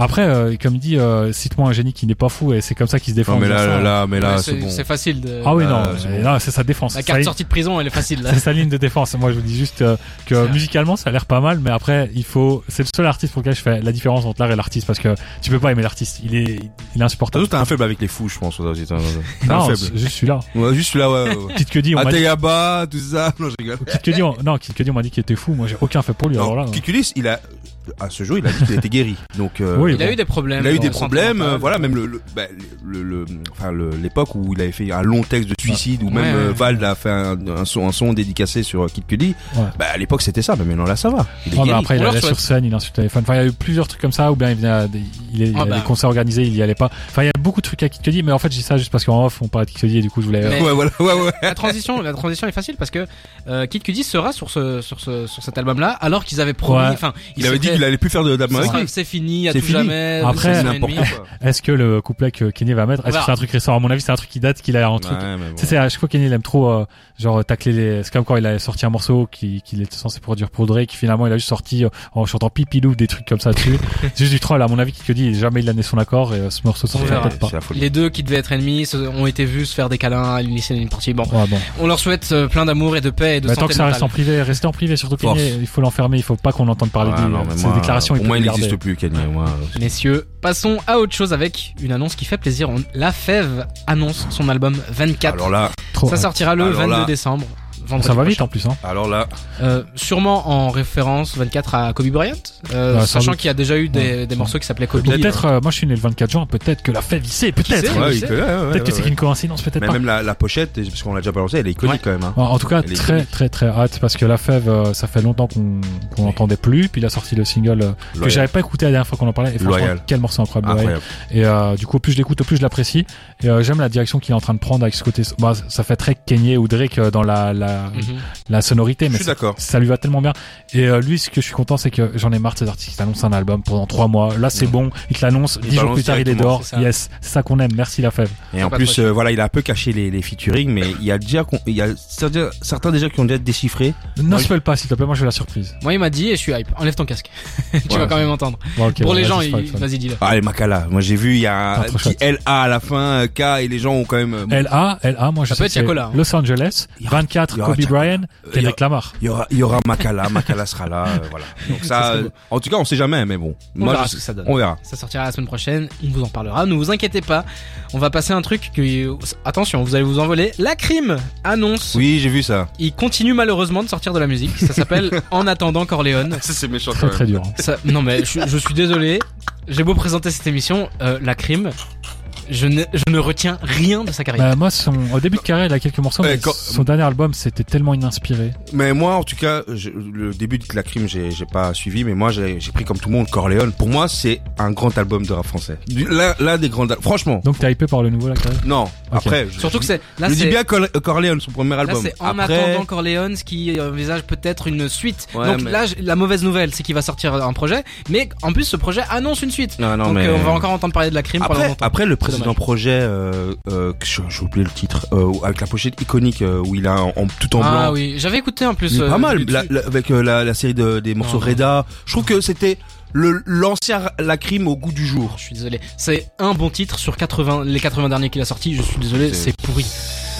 [SPEAKER 3] Après, euh, comme il dit, euh, cite-moi un génie qui n'est pas fou et c'est comme ça qu'il se défend.
[SPEAKER 4] Non mais là,
[SPEAKER 3] ça.
[SPEAKER 4] là, mais là, c'est
[SPEAKER 2] c'est
[SPEAKER 4] bon.
[SPEAKER 2] c'est facile de.
[SPEAKER 3] Ah oui, non,
[SPEAKER 4] Euh, c'est bon.
[SPEAKER 3] là, sa défense.
[SPEAKER 2] La
[SPEAKER 3] Sa
[SPEAKER 2] carte
[SPEAKER 3] ligne-
[SPEAKER 2] sortie de prison, elle est facile là.
[SPEAKER 3] C'est sa ligne de défense. Moi, je vous dis juste euh, que
[SPEAKER 2] C'est-
[SPEAKER 3] musicalement, ça a l'air pas mal, mais après, il faut. C'est le seul artiste pour lequel je fais la différence entre l'art et l'artiste parce que tu peux pas aimer l'artiste. Il est, il est insupportable.
[SPEAKER 4] t'as un faible avec les fous, je pense. T'as t'as un
[SPEAKER 3] Non,
[SPEAKER 4] faible.
[SPEAKER 3] c'est juste celui-là.
[SPEAKER 4] Ouais, juste là, ouais. ouais.
[SPEAKER 3] Cudi, on m'a dit.
[SPEAKER 4] Ateyaba, tout ça. Non, je rigole.
[SPEAKER 3] Kid Cudi, on... non, Kid Cudi, on m'a dit qu'il était fou. Moi, j'ai aucun fait pour lui. Alors là,
[SPEAKER 4] Kikulis, il a, à ce jour, il a dit qu'il était guéri. Donc, euh,
[SPEAKER 3] Oui,
[SPEAKER 2] Il a eu des problèmes.
[SPEAKER 4] il a eu
[SPEAKER 2] euh,
[SPEAKER 4] des problèmes, euh, voilà, même le, le, bah, le, le- enfin, l'époque où il avait fait un long texte de suicide, où même
[SPEAKER 2] Ouais,
[SPEAKER 4] euh,
[SPEAKER 2] ouais.
[SPEAKER 4] Vald a fait un, un son, un son dédicacé sur euh, Kid Cudi.
[SPEAKER 3] Ouais.
[SPEAKER 4] Bah, à l'époque, c'était ça, mais maintenant, là, ça va. Il est
[SPEAKER 3] Ouais,
[SPEAKER 4] guéri.
[SPEAKER 3] après, il allait sur scène, il insultait les fans. Enfin, il y a eu plusieurs trucs comme ça, ou bien il venait à des, il, est-
[SPEAKER 2] Ah
[SPEAKER 3] a
[SPEAKER 2] bah.
[SPEAKER 3] des concerts organisés, il y allait pas. Enfin, il y a beaucoup de trucs à Kid Cudi, mais en fait, j'ai ça juste parce qu'en off, on parlait de Kid Cudi et du coup, je voulais.
[SPEAKER 2] Mais-
[SPEAKER 4] Ouais, voilà, ouais, ouais.
[SPEAKER 2] La transition, la transition est facile parce que euh, Kid Cudi sera sur ce sur ce sur cet album-là, alors qu'ils avaient promis.
[SPEAKER 3] Ouais.
[SPEAKER 2] Enfin,
[SPEAKER 4] Il avait dit qu'il allait plus faire de
[SPEAKER 2] c'est fini, à
[SPEAKER 4] C'est
[SPEAKER 2] tout
[SPEAKER 4] fini.
[SPEAKER 2] jamais.
[SPEAKER 3] Après. Est-ce que le couplet que Kenny va mettre, est-ce que c'est un truc récent? À mon avis, c'est un truc qui date, qu'il a un truc. C'est à chaque fois Kenny il aime trop euh, genre tacler les. C'est comme quand il a sorti un morceau qui qu'il était censé produire pour Drake, qui finalement il a juste sorti euh, en chantant pipilou des trucs comme ça dessus. c'est juste du troll. À mon avis, qui dit jamais il a donné son accord et euh, ce morceau sortira peut-être pas.
[SPEAKER 2] Les deux qui devaient être ennemis ont été vus se faire des câlins à l'initier d'une partie. Bon,
[SPEAKER 3] Ouais, bon.
[SPEAKER 2] on leur souhaite plein d'amour et de paix et de
[SPEAKER 3] Mais tant
[SPEAKER 2] santé
[SPEAKER 3] que ça reste en privé, restez en privé, surtout. Kenny, il faut l'enfermer, il faut pas qu'on entende parler
[SPEAKER 4] Ah,
[SPEAKER 3] de
[SPEAKER 4] moi,
[SPEAKER 3] déclarations,
[SPEAKER 4] Pour
[SPEAKER 3] il
[SPEAKER 4] moi, il n'existe plus, Kenny. Moi,
[SPEAKER 2] Messieurs, passons à autre chose avec une annonce qui fait plaisir. On- La Fève annonce son album 24.
[SPEAKER 4] alors là.
[SPEAKER 2] Ça sortira le
[SPEAKER 4] Alors
[SPEAKER 2] 22
[SPEAKER 4] là-
[SPEAKER 2] décembre. Vendredi
[SPEAKER 3] ça va vite en plus, hein.
[SPEAKER 4] alors là,
[SPEAKER 2] Euh, sûrement en référence 24 à Kobe Bryant, euh,
[SPEAKER 3] Ouais, sans
[SPEAKER 2] sachant qu'il y a déjà eu des,
[SPEAKER 3] Ouais.
[SPEAKER 2] des morceaux qui s'appelaient Kobe.
[SPEAKER 3] Peut-être, euh, moi je suis né le 24 juin, peut-être que la fête, il sait, peut-être. Peut-être que c'est
[SPEAKER 4] ouais.
[SPEAKER 3] qu'une coïncidence, peut-être pas.
[SPEAKER 4] même la, la pochette, parce qu'on l'a déjà balancé, elle est iconique
[SPEAKER 2] Ouais.
[SPEAKER 4] quand même. Hein.
[SPEAKER 3] En, en tout cas,
[SPEAKER 4] Elle
[SPEAKER 3] très très très hâte parce que la fève, euh, ça fait longtemps qu'on qu'on l'entendait plus. Puis il a sorti le single euh, que j'avais pas écouté la dernière fois qu'on en parlait. Et franchement, quel morceau incroyable. Et euh, du coup, plus je l'écoute, plus je l'apprécie. Et euh, j'aime la direction qu'il est en train de prendre avec ce côté. Bah, ça fait très Kanye ou Drake dans la la,
[SPEAKER 2] Mhm.
[SPEAKER 3] la sonorité,
[SPEAKER 4] Je
[SPEAKER 3] mais
[SPEAKER 4] suis
[SPEAKER 3] ça,
[SPEAKER 4] d'accord.
[SPEAKER 3] ça lui va tellement bien. Et euh, lui, ce que je suis content, c'est que j'en ai marre de ces artistes qui annoncent un album pendant trois mois. Là, c'est
[SPEAKER 4] Ouais.
[SPEAKER 3] bon, il te l'annonce. Dix jours plus tard, il est dehors.
[SPEAKER 2] c'est ça.
[SPEAKER 3] Yes, c'est ça qu'on aime. Merci la fève.
[SPEAKER 4] Et en plus, euh, voilà, il a un peu caché les, les featuring, mais il y a déjà, il y a certains déjà qui ont déjà déchiffré.
[SPEAKER 3] Ne
[SPEAKER 4] Ouais.
[SPEAKER 3] spoil pas, s'il te plaît. Moi, je veux la surprise.
[SPEAKER 2] Moi, il m'a dit et je suis hype. Enlève ton casque. tu vas quand même entendre.
[SPEAKER 3] Bon,
[SPEAKER 2] Pour
[SPEAKER 3] bon,
[SPEAKER 2] les gens, vas-y, dis-le.
[SPEAKER 4] Ah, les Makala. Moi, j'ai vu, il y a un petit. LA à la fin, euh, K, et les gens ont quand même.
[SPEAKER 3] LA, LA, moi je
[SPEAKER 2] Ça
[SPEAKER 3] sais
[SPEAKER 2] hein.
[SPEAKER 3] Los Angeles,
[SPEAKER 4] Il y aura-
[SPEAKER 3] 24
[SPEAKER 4] il y aura
[SPEAKER 3] Kobe Bryant,
[SPEAKER 4] il y
[SPEAKER 3] Kendrick Lamar.
[SPEAKER 4] Il y aura, il y aura Makala, Makala sera là, euh, voilà. Donc ça, euh, en tout cas, on sait jamais, mais bon.
[SPEAKER 2] On
[SPEAKER 4] Moi,
[SPEAKER 2] verra
[SPEAKER 4] je-
[SPEAKER 2] ce que ça donne.
[SPEAKER 4] on verra.
[SPEAKER 2] Ça sortira la semaine prochaine, on vous en parlera. Ne vous inquiétez pas, on va passer un truc que attention, vous allez vous envoler. La crime annonce.
[SPEAKER 4] Oui, j'ai vu ça.
[SPEAKER 2] Il continue malheureusement de sortir de la musique. Ça s'appelle En attendant Corleone.
[SPEAKER 4] Ça, c'est méchant
[SPEAKER 3] Très très dur.
[SPEAKER 2] Ça- non mais je, je suis désolé. J'ai beau présenter cette émission, euh, la crime. Je ne, je ne retiens rien de sa carrière.
[SPEAKER 3] Bah, moi, son, au début de carrière, il a quelques morceaux, mais
[SPEAKER 4] quand-
[SPEAKER 3] son dernier album, c'était tellement ininspiré.
[SPEAKER 4] Mais moi, en tout cas, je- le début de la crime, j'ai j'ai pas suivi, mais moi, j'ai j'ai pris comme tout le monde Corleone. Pour moi, c'est un grand album de rap français. L'un l'un des grands, al- franchement.
[SPEAKER 3] Donc, t'es hypé par le nouveau, là, carrière
[SPEAKER 4] Non. Après, je-
[SPEAKER 2] Surtout que c'est là
[SPEAKER 4] je dis
[SPEAKER 2] c'est
[SPEAKER 4] bien Cor- Corleone, son premier
[SPEAKER 2] là
[SPEAKER 4] album.
[SPEAKER 2] c'est en
[SPEAKER 4] Après,
[SPEAKER 2] attendant Corleone ce qui envisage peut-être une suite.
[SPEAKER 4] Ouais,
[SPEAKER 2] Donc
[SPEAKER 4] mais-
[SPEAKER 2] là la mauvaise nouvelle c'est qu'il va sortir un projet, mais en plus ce projet annonce une suite.
[SPEAKER 4] Non, non,
[SPEAKER 2] Donc
[SPEAKER 4] mais
[SPEAKER 2] euh, on va encore entendre parler de la crime pendant
[SPEAKER 4] Après,
[SPEAKER 2] longtemps.
[SPEAKER 4] après le
[SPEAKER 2] C'est dommage.
[SPEAKER 4] projet, euh, euh, que j'ai oublié le titre, euh, avec la pochette iconique euh, où il a en, en- tout en
[SPEAKER 2] ah
[SPEAKER 4] blanc.
[SPEAKER 2] oui, j'avais écouté en plus.
[SPEAKER 4] Est
[SPEAKER 2] euh,
[SPEAKER 4] pas mal,
[SPEAKER 2] dessus.
[SPEAKER 4] la- la- avec la, la série de, des morceaux
[SPEAKER 2] non.
[SPEAKER 4] Reda. Je trouve que c'était le l'ancien la crime au goût du jour.
[SPEAKER 2] Je suis désolé. C'est un bon titre sur 80, les 80 derniers qu'il a sortis. Je suis désolé,
[SPEAKER 4] C'est-
[SPEAKER 2] pourri.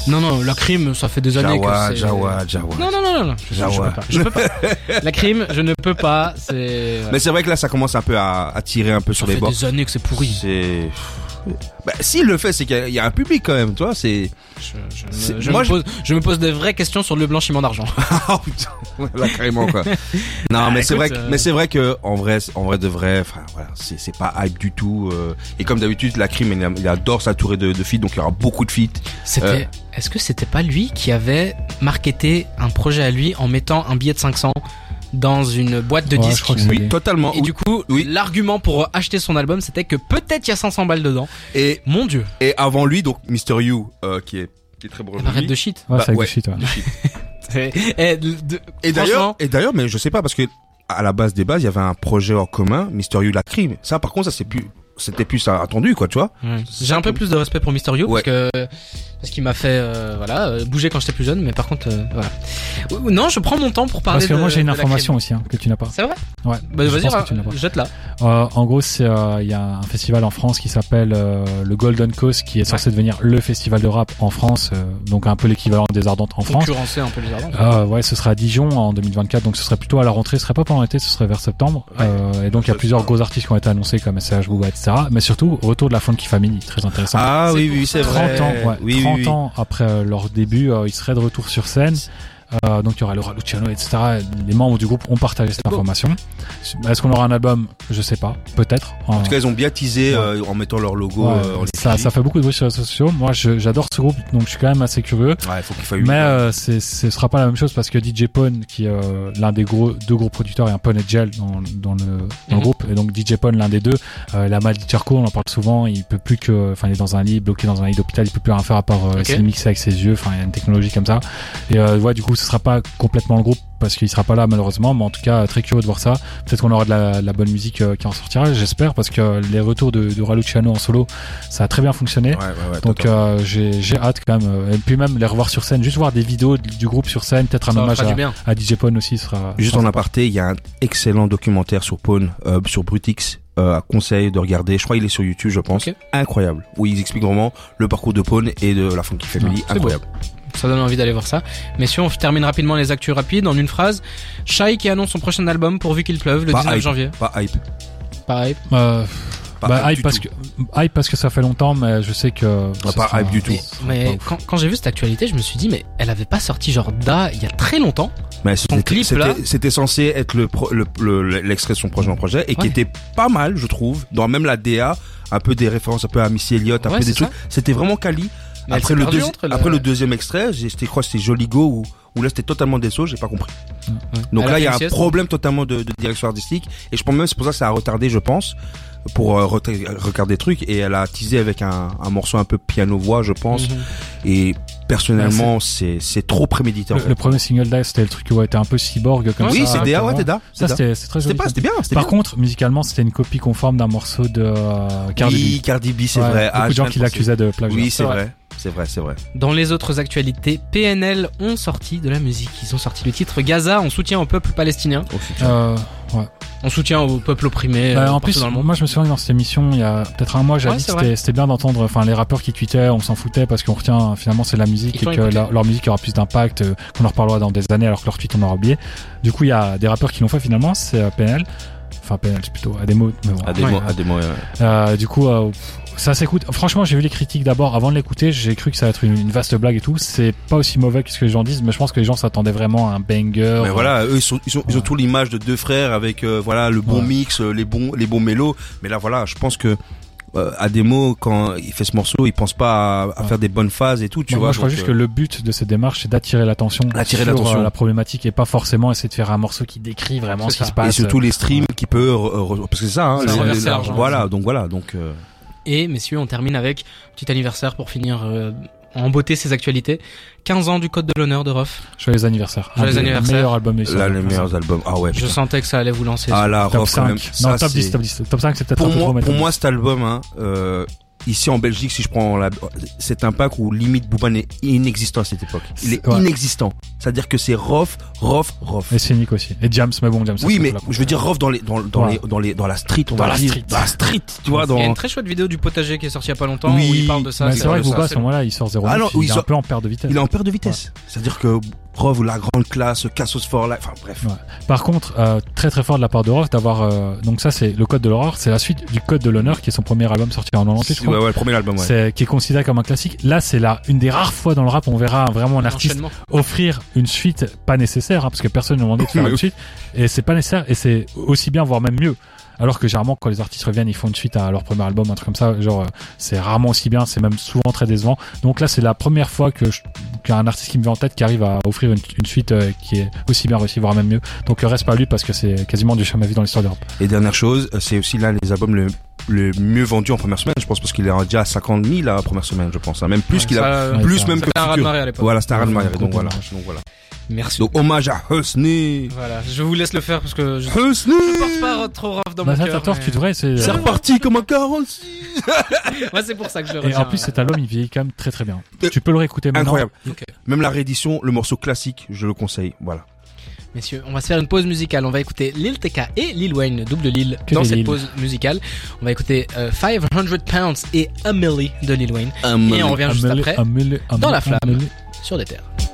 [SPEAKER 2] Non, non, la crime, ça fait des années
[SPEAKER 4] Jawa,
[SPEAKER 2] que c'est.
[SPEAKER 4] Jawa, Jawa.
[SPEAKER 2] Non, non, non, non, non. Je, je
[SPEAKER 4] Jawa.
[SPEAKER 2] peux pas. Je peux pas. la crime, je ne peux pas. C'est.
[SPEAKER 4] Mais c'est vrai que là, ça commence un peu à, à tirer un peu
[SPEAKER 2] ça
[SPEAKER 4] sur
[SPEAKER 2] fait
[SPEAKER 4] les bords.
[SPEAKER 2] des années que c'est pourri.
[SPEAKER 4] C'est. Bah, s'il le fait, c'est qu'il y a- il y, a un public quand même. C'est.
[SPEAKER 2] Je, je me-
[SPEAKER 4] C'est-
[SPEAKER 2] je
[SPEAKER 4] moi,
[SPEAKER 2] me
[SPEAKER 4] je-
[SPEAKER 2] pose, je me pose des vraies questions sur le blanchiment d'argent.
[SPEAKER 4] Ah putain, là carrément quoi. Non,
[SPEAKER 2] Ah,
[SPEAKER 4] mais c'est
[SPEAKER 2] écoute,
[SPEAKER 4] vrai, que,
[SPEAKER 2] euh,
[SPEAKER 4] mais c'est vrai que en vrai, en vrai de vrai, enfin voilà, c'est c'est pas hype du tout. euh, et comme d'habitude, la crime, il, il adore s'entourer de, de feats, donc il y aura beaucoup de feats.
[SPEAKER 2] C'était.
[SPEAKER 4] Euh.
[SPEAKER 2] Est-ce que c'était pas lui qui avait marketé un projet à lui en mettant un billet de 500 dans une boîte de
[SPEAKER 3] Ouais,
[SPEAKER 2] disques.
[SPEAKER 4] Oui, totalement.
[SPEAKER 2] Et
[SPEAKER 4] oui.
[SPEAKER 2] du coup,
[SPEAKER 4] Oui.
[SPEAKER 2] l'argument pour acheter son album, c'était que peut-être il y a 500 balles dedans.
[SPEAKER 4] Et,
[SPEAKER 2] Mon dieu,
[SPEAKER 4] et avant lui, donc Mr. You, euh, qui est qui est très bon.
[SPEAKER 2] arrête de shit.
[SPEAKER 3] Ouais,
[SPEAKER 4] Bah, ouais.
[SPEAKER 3] du shit, ouais.
[SPEAKER 2] Et, de- de-
[SPEAKER 4] Et d'ailleurs,
[SPEAKER 2] franchement,
[SPEAKER 4] et d'ailleurs, mais je sais pas parce que à la base des bases, il y avait un projet en commun, Mr. You la crime. Ça, par contre, ça c'est plus, c'était plus attendu, quoi, tu vois.
[SPEAKER 2] J'ai un peu plus de respect pour Mysterio
[SPEAKER 4] Ouais.
[SPEAKER 2] parce que parce qu'il m'a fait euh, voilà euh, bouger quand j'étais plus jeune, mais par contre euh, voilà. Non, je prends mon temps pour parler.
[SPEAKER 3] Parce que
[SPEAKER 2] de-
[SPEAKER 3] moi j'ai une information aussi hein, que tu n'as pas.
[SPEAKER 2] C'est vrai.
[SPEAKER 3] Ouais.
[SPEAKER 2] Bah,
[SPEAKER 3] je
[SPEAKER 2] vas-y,
[SPEAKER 3] pense
[SPEAKER 2] ra-
[SPEAKER 3] que tu n'as pas.
[SPEAKER 2] jette là.
[SPEAKER 3] Euh, en gros, c'est euh, il y a un festival en France qui s'appelle euh, le Golden Coast, qui est censé devenir le festival de rap en France, euh, donc un peu l'équivalent des Ardentes en France.
[SPEAKER 2] Concurrencer un peu les ardents.
[SPEAKER 3] Euh, ouais, ce sera à Dijon en 2024, donc ce serait plutôt à la rentrée, ce serait pas pendant l'été, ce serait vers septembre.
[SPEAKER 4] Ouais.
[SPEAKER 3] Euh, et donc il y a plusieurs gros artistes qui ont été annoncés comme SCH, Booba, etc. Mais surtout, retour de la Funky Family, très intéressant.
[SPEAKER 4] Ah oui, oui, c'est
[SPEAKER 3] 30
[SPEAKER 4] vrai.
[SPEAKER 3] ans, ouais,
[SPEAKER 4] oui,
[SPEAKER 3] 30
[SPEAKER 4] oui, oui.
[SPEAKER 3] ans après euh, leur début, euh, ils seraient de retour sur scène. Euh, donc il y aura Laura Luciano, etc. Les membres du groupe ont partagé cette information. Est-ce qu'on aura un album? Je sais pas, peut-être.
[SPEAKER 4] En tout cas, ils ont bien teasé
[SPEAKER 3] Ouais.
[SPEAKER 4] euh, en mettant leur logo
[SPEAKER 3] Ouais,
[SPEAKER 4] euh, en
[SPEAKER 3] ça, ça fait beaucoup de bruit sur les réseaux sociaux. Moi, je- j'adore ce groupe, donc je suis quand même assez curieux.
[SPEAKER 4] Ouais, faut qu'il
[SPEAKER 3] Mais euh, c'est, ce sera pas la même chose parce que DJ Pone, qui est euh, l'un des gros deux gros producteurs, et un Pone et Gel dans, dans le, dans le
[SPEAKER 2] Mhm.
[SPEAKER 3] groupe. Et donc DJ Pone, l'un des deux, euh, il a mal dit Charco, on en parle souvent. Il peut plus que, enfin, il est dans un lit, bloqué dans un lit d'hôpital, il peut plus rien faire à part euh,
[SPEAKER 2] Ok.
[SPEAKER 3] essayer de mixer avec ses yeux. Enfin, il y a une technologie comme ça. Et euh, ouais, du coup, ce sera pas complètement le groupe parce qu'il sera pas là malheureusement. Mais en tout cas, très curieux de voir ça. Peut-être qu'on aura de la, de la bonne musique euh, qui en sortira. J'espère parce que les retours de, de Raluciano en solo, ça a très bien fonctionné.
[SPEAKER 4] Ouais, ouais, ouais,
[SPEAKER 3] Donc euh, j'ai j'ai hâte quand même euh, et puis même les revoir sur scène juste voir des vidéos du du groupe sur scène peut-être un
[SPEAKER 2] Ça
[SPEAKER 3] hommage à, DJ Pone aussi sera
[SPEAKER 4] Juste
[SPEAKER 3] sera
[SPEAKER 4] en aparté, il y a un excellent documentaire sur Pawn, euh, sur Brutix, euh, à conseil de regarder. Je crois qu'il est sur YouTube, je pense. Incroyable. Où ils expliquent vraiment le parcours de Pawn et de la Funky Family. Incroyable.
[SPEAKER 2] Ça donne envie d'aller voir ça. Messieurs, on termine rapidement les actus rapides en une phrase. Shai qui annonce son prochain album pourvu qu'il pleuve le
[SPEAKER 4] Pas
[SPEAKER 2] 19
[SPEAKER 4] hype.
[SPEAKER 2] janvier.
[SPEAKER 4] Pas hype.
[SPEAKER 2] Pareil.
[SPEAKER 3] Euh,
[SPEAKER 4] Pas
[SPEAKER 3] bah,
[SPEAKER 4] hype
[SPEAKER 3] hype parce
[SPEAKER 4] tout.
[SPEAKER 3] que hype parce que ça fait longtemps mais je sais que
[SPEAKER 4] pas
[SPEAKER 3] sera-
[SPEAKER 4] hype du tout.
[SPEAKER 2] Mais,
[SPEAKER 3] pas
[SPEAKER 2] mais quand, quand j'ai vu cette actualité, je me suis dit, mais elle avait pas sorti genre Da il y a très longtemps.
[SPEAKER 4] Mais
[SPEAKER 2] Son
[SPEAKER 4] c'était
[SPEAKER 2] clip, là.
[SPEAKER 4] c'était- c'était censé être le pro- le- le- l'extrait de son prochain projet et qui était pas mal, je trouve. Dans même la DA, un peu des références un peu à Missy Elliott, un
[SPEAKER 2] Ouais,
[SPEAKER 4] peu des trucs. C'était vraiment quali.
[SPEAKER 2] Mais
[SPEAKER 4] Après le,
[SPEAKER 2] perdue
[SPEAKER 4] deuxi-
[SPEAKER 2] entre le-
[SPEAKER 4] après le deuxième extrait, j'ai- c'était quoi C'était Jolly Go ou où là c'était totalement sauts, j'ai pas compris. Donc
[SPEAKER 2] Elle a
[SPEAKER 4] là il y a un problème totalement de, de direction artistique et je pense même c'est pour ça que ça a retardé, je pense, pour euh, regarder des trucs et elle a teasé avec un, un morceau un peu piano voix, je pense.
[SPEAKER 2] Mhm.
[SPEAKER 4] Et personnellement c'est c'est trop prémédité. en
[SPEAKER 3] le,
[SPEAKER 4] fait.
[SPEAKER 3] le premier single d'Ice c'était le truc qui était un peu cyborg comme
[SPEAKER 4] oui,
[SPEAKER 3] ça
[SPEAKER 4] c'est DA, ouais,
[SPEAKER 3] ouais.
[SPEAKER 4] t'es DA.
[SPEAKER 3] ça c'était c'est très
[SPEAKER 4] C'était
[SPEAKER 3] joli
[SPEAKER 4] pas, c'était bien, c'était
[SPEAKER 3] par
[SPEAKER 4] bien.
[SPEAKER 3] contre musicalement c'était une copie conforme d'un morceau de euh, Cardi
[SPEAKER 4] oui,
[SPEAKER 3] B
[SPEAKER 4] Cardi B, c'est
[SPEAKER 3] Ouais,
[SPEAKER 4] vrai.
[SPEAKER 3] beaucoup
[SPEAKER 4] Ah,
[SPEAKER 3] de gens qui l'accusaient de plagiat
[SPEAKER 4] Oui, c'est
[SPEAKER 2] vrai.
[SPEAKER 4] C'est vrai, c'est vrai.
[SPEAKER 2] Dans les autres actualités, PNL ont sorti de la musique. Ils ont sorti le titre Gaza en soutien au peuple palestinien,
[SPEAKER 3] Euh, ouais.
[SPEAKER 2] en soutien au peuple opprimé.
[SPEAKER 3] Bah,
[SPEAKER 2] euh,
[SPEAKER 3] en plus,
[SPEAKER 2] dans le monde.
[SPEAKER 3] moi je me souviens que dans cette émission, il y a peut-être un mois, j'avais
[SPEAKER 2] Ouais,
[SPEAKER 3] dit que
[SPEAKER 2] c'est
[SPEAKER 3] c'était bien d'entendre enfin les rappeurs qui tweetaient, on s'en foutait parce qu'on retient finalement c'est de la musique et que leur, leur musique aura plus d'impact, euh, qu'on en reparlera dans des années alors que leur tweet on aura oublié. Du coup, il y a des rappeurs qui l'ont fait finalement, c'est euh, PNL. Enfin PNL c'est plutôt à des mots, mais bon.
[SPEAKER 4] À des
[SPEAKER 2] Ouais.
[SPEAKER 4] mots, à des mots. euh,
[SPEAKER 3] Euh, du coup, euh, ça s'écoute. Franchement, j'ai vu les critiques d'abord avant de l'écouter. J'ai cru que ça allait être une, une vaste blague et tout. C'est pas aussi mauvais que ce que les gens disent, mais je pense que les gens s'attendaient vraiment à un banger.
[SPEAKER 4] Mais voilà, eux ils, sont, ils, sont, ils ont tout l'image de deux frères avec euh, voilà le bon
[SPEAKER 3] Ouais.
[SPEAKER 4] mix, euh, les bons les bons mélos. Mais là voilà, je pense que euh, à des mots quand il fait ce morceau, il pense pas à, à
[SPEAKER 3] Ouais.
[SPEAKER 4] faire des bonnes phases et tout. Tu vois.
[SPEAKER 3] moi, je crois
[SPEAKER 4] donc,
[SPEAKER 3] juste
[SPEAKER 4] euh,
[SPEAKER 3] que le but de cette démarche, c'est d'attirer l'attention
[SPEAKER 4] Attirer
[SPEAKER 3] sur
[SPEAKER 4] l'attention.
[SPEAKER 3] euh, la problématique et pas forcément essayer de faire un morceau qui décrit vraiment ce qui
[SPEAKER 2] ça.
[SPEAKER 3] se passe.
[SPEAKER 4] et surtout les streams qui peut parce que c'est ça. Hein,
[SPEAKER 2] Ça
[SPEAKER 4] les-
[SPEAKER 2] l'argent.
[SPEAKER 4] voilà, donc voilà, donc. euh,
[SPEAKER 2] Et messieurs, on termine avec petit anniversaire pour finir euh, en beauté ces actualités. 15 ans du Code de l'honneur de Rof.
[SPEAKER 3] Joyeux anniversaire.
[SPEAKER 2] Joyeux anniversaire.
[SPEAKER 3] meilleurs albums de l'histoire.
[SPEAKER 4] là les meilleurs albums. Ah ouais.
[SPEAKER 2] Je
[SPEAKER 4] putain.
[SPEAKER 2] sentais que ça allait vous lancer.
[SPEAKER 4] Ah là,
[SPEAKER 3] Top
[SPEAKER 4] Rof, quand
[SPEAKER 3] 5.
[SPEAKER 4] même.
[SPEAKER 3] non,
[SPEAKER 4] ça,
[SPEAKER 3] top 10,
[SPEAKER 4] c'est-
[SPEAKER 3] top 10. Top 5, c'est peut-être
[SPEAKER 4] pour
[SPEAKER 3] un peu
[SPEAKER 4] moi,
[SPEAKER 3] trop,
[SPEAKER 4] pour
[SPEAKER 3] top
[SPEAKER 4] moi,
[SPEAKER 3] 10.
[SPEAKER 4] cet album, hein, euh, ici en Belgique, si je prends la, c'est un pack où limite Booba est inexistant à cette époque. Il est
[SPEAKER 3] Ouais.
[SPEAKER 4] inexistant. C'est-à-dire que c'est Rof, Rof, Rof.
[SPEAKER 3] Et Scénic aussi. Et James, mais bon, James. ça,
[SPEAKER 4] Oui, mais je veux dire Rof dans les, dans, dans
[SPEAKER 3] Ouais.
[SPEAKER 4] les, dans les, dans la street, on
[SPEAKER 3] Dans
[SPEAKER 4] va
[SPEAKER 3] la
[SPEAKER 4] dire.
[SPEAKER 3] street.
[SPEAKER 4] Dans la street, tu vois,
[SPEAKER 2] Il y a une très chouette vidéo du potager qui est sortie il y a pas longtemps
[SPEAKER 4] Oui.
[SPEAKER 2] où il parle de ça.
[SPEAKER 3] C'est vrai que
[SPEAKER 2] ça,
[SPEAKER 3] Booba, à
[SPEAKER 2] c'est
[SPEAKER 3] ce moment-là, il sort 0
[SPEAKER 4] Ah non,
[SPEAKER 3] il est un peu en perte de vitesse.
[SPEAKER 4] Il est en perte de vitesse. C'est-à-dire que Rof, la grande classe, Cassos for Life, enfin bref.
[SPEAKER 3] Ouais. Par contre, euh, très très fort de la part de Roth d'avoir. euh, donc ça, c'est le Code de l'horreur. C'est la suite du Code de l'honneur, qui est son premier album sorti en 98, je
[SPEAKER 4] Ouais,
[SPEAKER 3] crois.
[SPEAKER 4] ouais, le premier album, ouais.
[SPEAKER 3] C'est qui est considéré comme un classique. Là, c'est la une des rares fois dans le rap où on verra vraiment un artiste offrir une suite pas nécessaire, hein, parce que personne ne demandait de faire une suite, et c'est pas nécessaire, et c'est aussi bien, voire même mieux. Alors que généralement, quand les artistes reviennent, ils font une suite à leur premier album, un truc comme ça. Genre, euh, c'est rarement aussi bien, c'est même souvent très décevant. Donc là, c'est la première fois que je- qu'il y a un artiste qui me vient en tête qui arrive à offrir une, une suite euh, qui est aussi bien réussie, voire même mieux. Donc euh, reste pas à lui parce que c'est quasiment du jamais vu dans l'histoire d'Europe.
[SPEAKER 4] Et dernière chose, c'est aussi l'un des albums le, le mieux vendu en première semaine, je pense, parce qu'il est déjà à 50 000 la première semaine, je pense. hein. Même plus
[SPEAKER 2] Ouais,
[SPEAKER 4] qu'il a,
[SPEAKER 2] ça,
[SPEAKER 4] plus
[SPEAKER 3] ça-
[SPEAKER 4] même
[SPEAKER 2] ça
[SPEAKER 4] que
[SPEAKER 2] fait un raz de marée à l'époque.
[SPEAKER 4] Voilà, c'était un raz de marée,
[SPEAKER 3] Ouais,
[SPEAKER 4] donc voilà. Donc voilà.
[SPEAKER 2] Merci.
[SPEAKER 4] Donc hommage à Husney.
[SPEAKER 2] Voilà, je vous laisse le faire parce que je je
[SPEAKER 4] Husney
[SPEAKER 2] porte pas trop rough dans
[SPEAKER 3] Bah,
[SPEAKER 2] mon cœur. mais-
[SPEAKER 3] tu devrais. C'est
[SPEAKER 4] C'est
[SPEAKER 3] euh,
[SPEAKER 4] reparti comme un 46
[SPEAKER 2] Moi, c'est pour ça que je le
[SPEAKER 3] et
[SPEAKER 2] retiens.
[SPEAKER 3] en plus, cet album, il vieillit quand même très très bien.
[SPEAKER 4] Euh,
[SPEAKER 3] Tu peux le réécouter maintenant.
[SPEAKER 4] Incroyable.
[SPEAKER 2] Ok.
[SPEAKER 4] Même la réédition, le morceau classique, je le conseille. Voilà.
[SPEAKER 2] Messieurs, on va se faire une pause musicale. On va écouter Lil TK et Lil Wayne, double Lil,
[SPEAKER 3] Que
[SPEAKER 2] dans cette
[SPEAKER 3] Lil.
[SPEAKER 2] pause musicale. On va écouter euh, 500 Pounds et A Milli de Lil Wayne. Et on revient juste après dans la flamme sur des terres.